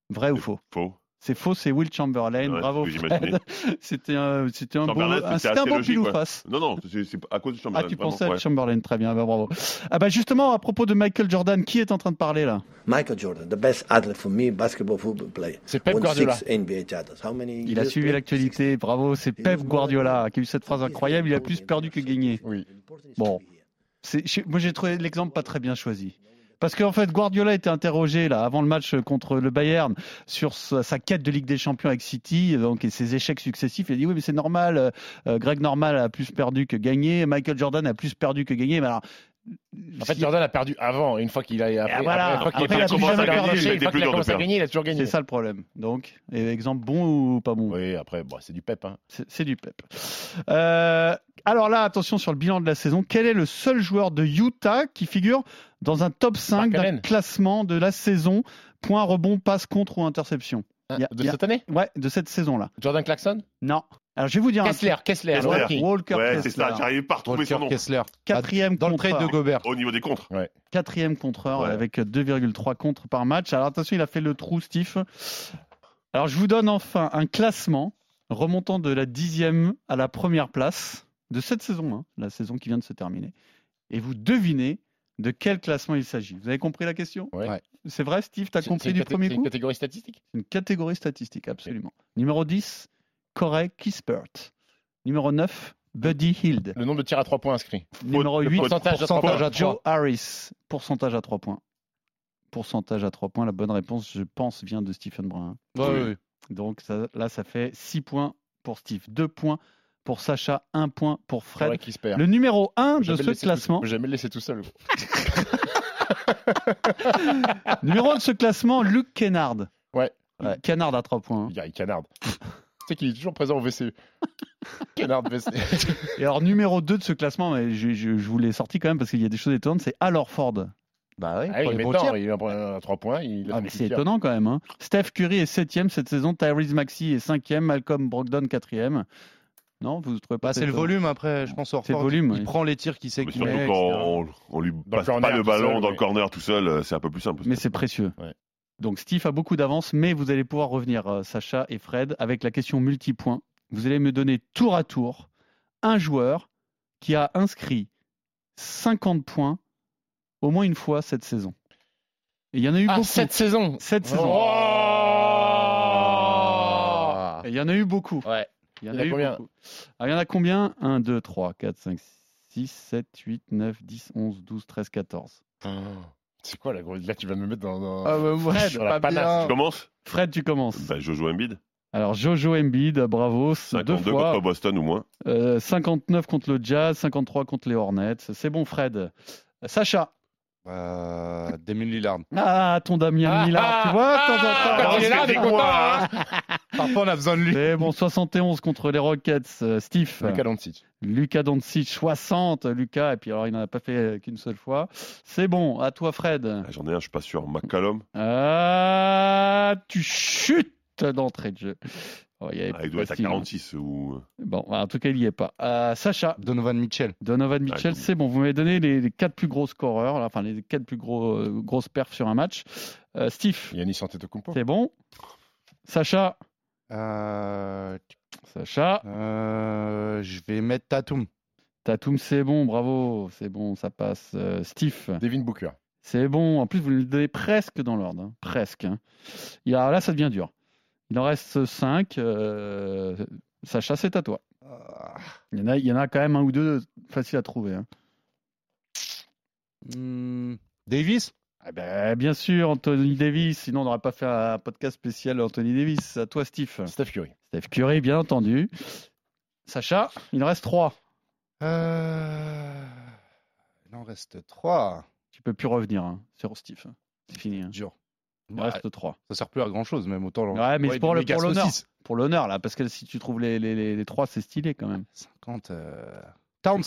Vrai ou faux? Faux. C'est faux, c'est Will Chamberlain. Ouais, Bravo. (laughs) C'était un, c'était un beau, Chamberlain, un- c'était c'était un assez bon logique, pile ou face. Non, non, c'est à cause de Ah, Chamberlain. tu vraiment, pensais à ouais. Chamberlain, très bien, bah, bravo. Ah bah justement, à propos de Michael Jordan, qui est en train de parler là? Michael Jordan, the best athlete for me, basketball football player. C'est Pep Guardiola. six NBA titles. How many Il a suivi l'actualité, bravo, c'est Pep Guardiola qui a eu cette phrase incroyable, il a plus perdu que gagné. Oui. Bon, moi j'ai trouvé l'exemple pas très bien choisi. Parce qu'en fait, Guardiola était interrogé là avant le match contre le Bayern sur sa, sa quête de Ligue des Champions avec City, donc et ses échecs successifs. Il a dit oui, mais c'est normal. euh, Greg Normal a plus perdu que gagné. Michael Jordan a plus perdu que gagné. Mais alors, En fait, Jordan a perdu avant. Une fois qu'il a, après, voilà. après, une fois qu'il Après, a il a commencé à gagner, Il a été fois plus qu'il a dur de commencé à perdre. gagner, il a toujours gagné. c'est ça le problème. Donc, et exemple bon ou pas bon? Oui, après, bon, c'est du pep. Hein. C'est c'est du pep. Euh, alors là, attention sur le bilan de la saison. Quel est le seul joueur de Utah qui figure dans un top 5 d'un classement de la saison? Point, rebond, passe, contre ou interception Il y a- de il y a- cette année? Ouais, de cette saison-là. Jordan Clarkson? Non. Alors je vais vous dire un Kessler, Kessler, Kessler. le rookie. Walker Ouais, c'est Kessler. ça, j'arrive pas à retrouver Walker son nom. Kessler. Quatrième Dans le trade de. Gobert. Au niveau des contres. Quatrième contreur Ouais. avec 2,3 contres par match. Alors attention, il a fait le trou, Steve. Alors je vous donne enfin un classement remontant de la dixième à la première place de cette saison, hein, la saison qui vient de se terminer. Et vous devinez de quel classement il s'agit. Vous avez compris la question? Ouais. C'est vrai, Steve, t'as C'est- compris du premier c'est une coup? catégorie statistique? Une catégorie statistique, absolument. Numéro 10, Corey Kispert. Numéro 9, Buddy Hield. Le nombre de tirs à 3 points inscrits. Numéro Le 8, pourcentage à trois Pourcentage points. à Joe 3. Harris, pourcentage à 3 points. Pourcentage à 3 points, la bonne réponse, je pense, vient de Stephen Brun. Ouais, ouais, ouais. Donc ça- là, ça fait 6 points pour Steve, 2 points pour Sacha, 1 point pour Fred. Se perd. Le numéro 1 Faut de ce classement, tout- jamais le laisser tout seul. (laughs) (laughs) numéro 1 de ce classement, Luke Kennard. Ouais. Ouais, Kennard à 3 points. hein. Il y a Canard. tu sais qu'il est toujours présent au WC. Canard WC. Et alors, numéro 2 de ce classement, mais je, je- je vous l'ai sorti quand même parce qu'il y a des choses étonnantes, c'est Al Horford. Bah oui, Ah oui, il a à 3 points. Il a Ah, c'est étonnant quand même. hein. Steph Curry est 7 cette saison, Tyrese Maxey est 5 Malcolm Brogdon 4 Non, vous ne trouvez pas Bah, c'est le étonnant volume après, je pense. C'est le volume, Il oui. prend les tirs qu'il sait Mais qu'il surtout met. quand etc. on, on lui Dans le passe corner pas le ballon seul, dans le corner tout seul, euh, c'est un peu plus simple. Mais c'est précieux. Ouais. Donc Steve a beaucoup d'avance, mais vous allez pouvoir revenir, euh, Sacha et Fred, avec la question multipoint. Vous allez me donner tour à tour un joueur qui a inscrit 50 points au moins une fois cette saison. Et il y en a eu Ah, beaucoup. cette saison Cette saison. Oh Et il y en a eu beaucoup. Ouais. Il y en a eu combien beaucoup. Alors, il y en a combien? 1, 2, 3, 4, 5, 6, 7, 8, 9, 10, 11, 12, 13, 14. C'est quoi la grosse Là, tu vas me mettre dans. dans- Ah, bah, Sur la panache. bien. Tu commences? Fred, tu commences. bah, Jojo Embiid, Alors, Jojo Embiid, bravo, deux 52 fois. contre Boston ou moins. Euh, 59 contre le Jazz, 53 contre les Hornets. C'est bon, Fred. Sacha, Euh, Damien Lillard. Ah, ton Damien Lillard, tu vois, de temps est là, il est content, hein. (laughs) Parfois, on a besoin de lui. Mais bon, 71 contre les Rockets, euh, Steve. Luka Doncic. Lucas Doncic, 60, Lucas, et puis alors il n'en a pas fait qu'une seule fois. C'est bon, à toi Fred. Ah, J'en ai un, je suis pas sûr. McCallum. Ah, tu chutes d'entrée de jeu. Oh, il, y avait Ah, il doit être à facile, hein. 46 ou. Bon, en tout cas, il n'y est pas. Euh, Sacha. Donovan Mitchell. Donovan Mitchell, Ah, c'est bon. Vous m'avez donné les, les quatre plus gros scoreurs, là, enfin les quatre plus gros, euh, grosses perfs sur un match. Euh, Steve, Yannis Antetokounmpo. c'est bon. Sacha, Euh, Sacha. euh, je vais mettre Tatum. Tatum, c'est bon, bravo, c'est bon, ça passe. Euh, Steve, Devin Booker. c'est bon. En plus, vous le donnez presque dans l'ordre, hein, presque. hein. Il y a- là, ça devient dur. Il en reste 5. Sacha, c'est à toi. Il y, en a, il y en a quand même un ou deux faciles à trouver. hein. Hmm, Davis? Ah ben, bien sûr, Anthony Davis. Sinon, on n'aurait pas fait un podcast spécial Anthony Davis. À toi, Steve. Steph Curry. Steph Curry, bien entendu. Sacha, il en reste 3. Euh, Il en reste 3. Tu peux plus revenir hein, sur Steve. C'est fini. hein. Dur. Il Ouais, reste 3. ça sert plus à grand chose, même autant. Ouais, mais c'est pour l'honneur. Pour l'honneur, là, parce que si tu trouves les, les, les, les 3, c'est stylé quand même. 50. euh, Towns.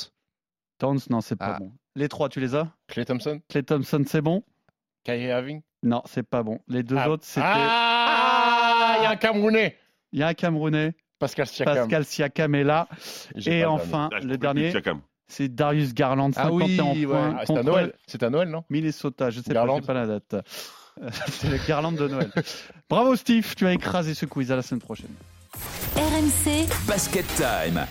Towns, non, c'est pas Ah. bon. Les 3, tu les as? Clay Thompson. Clay Thompson, c'est bon? Kyrie Irving. Non, c'est pas bon. Les deux Ah. autres, c'était. Ah, il y a un Camerounais. Il y a un Camerounais, Pascal Siakam. Pascal Siakam est là. Et pas enfin, Ah, le dernier, c'est Darius Garland, Ah 51 oui, ouais. points. Ah, c'est à Noël. C'est à Noël, non? Minnesota, je sais Garland. pas, pas la date. (laughs) C'est le Garland de Noël. Bravo Steve, tu as écrasé ce quiz à la semaine prochaine. RMC, Basket Time.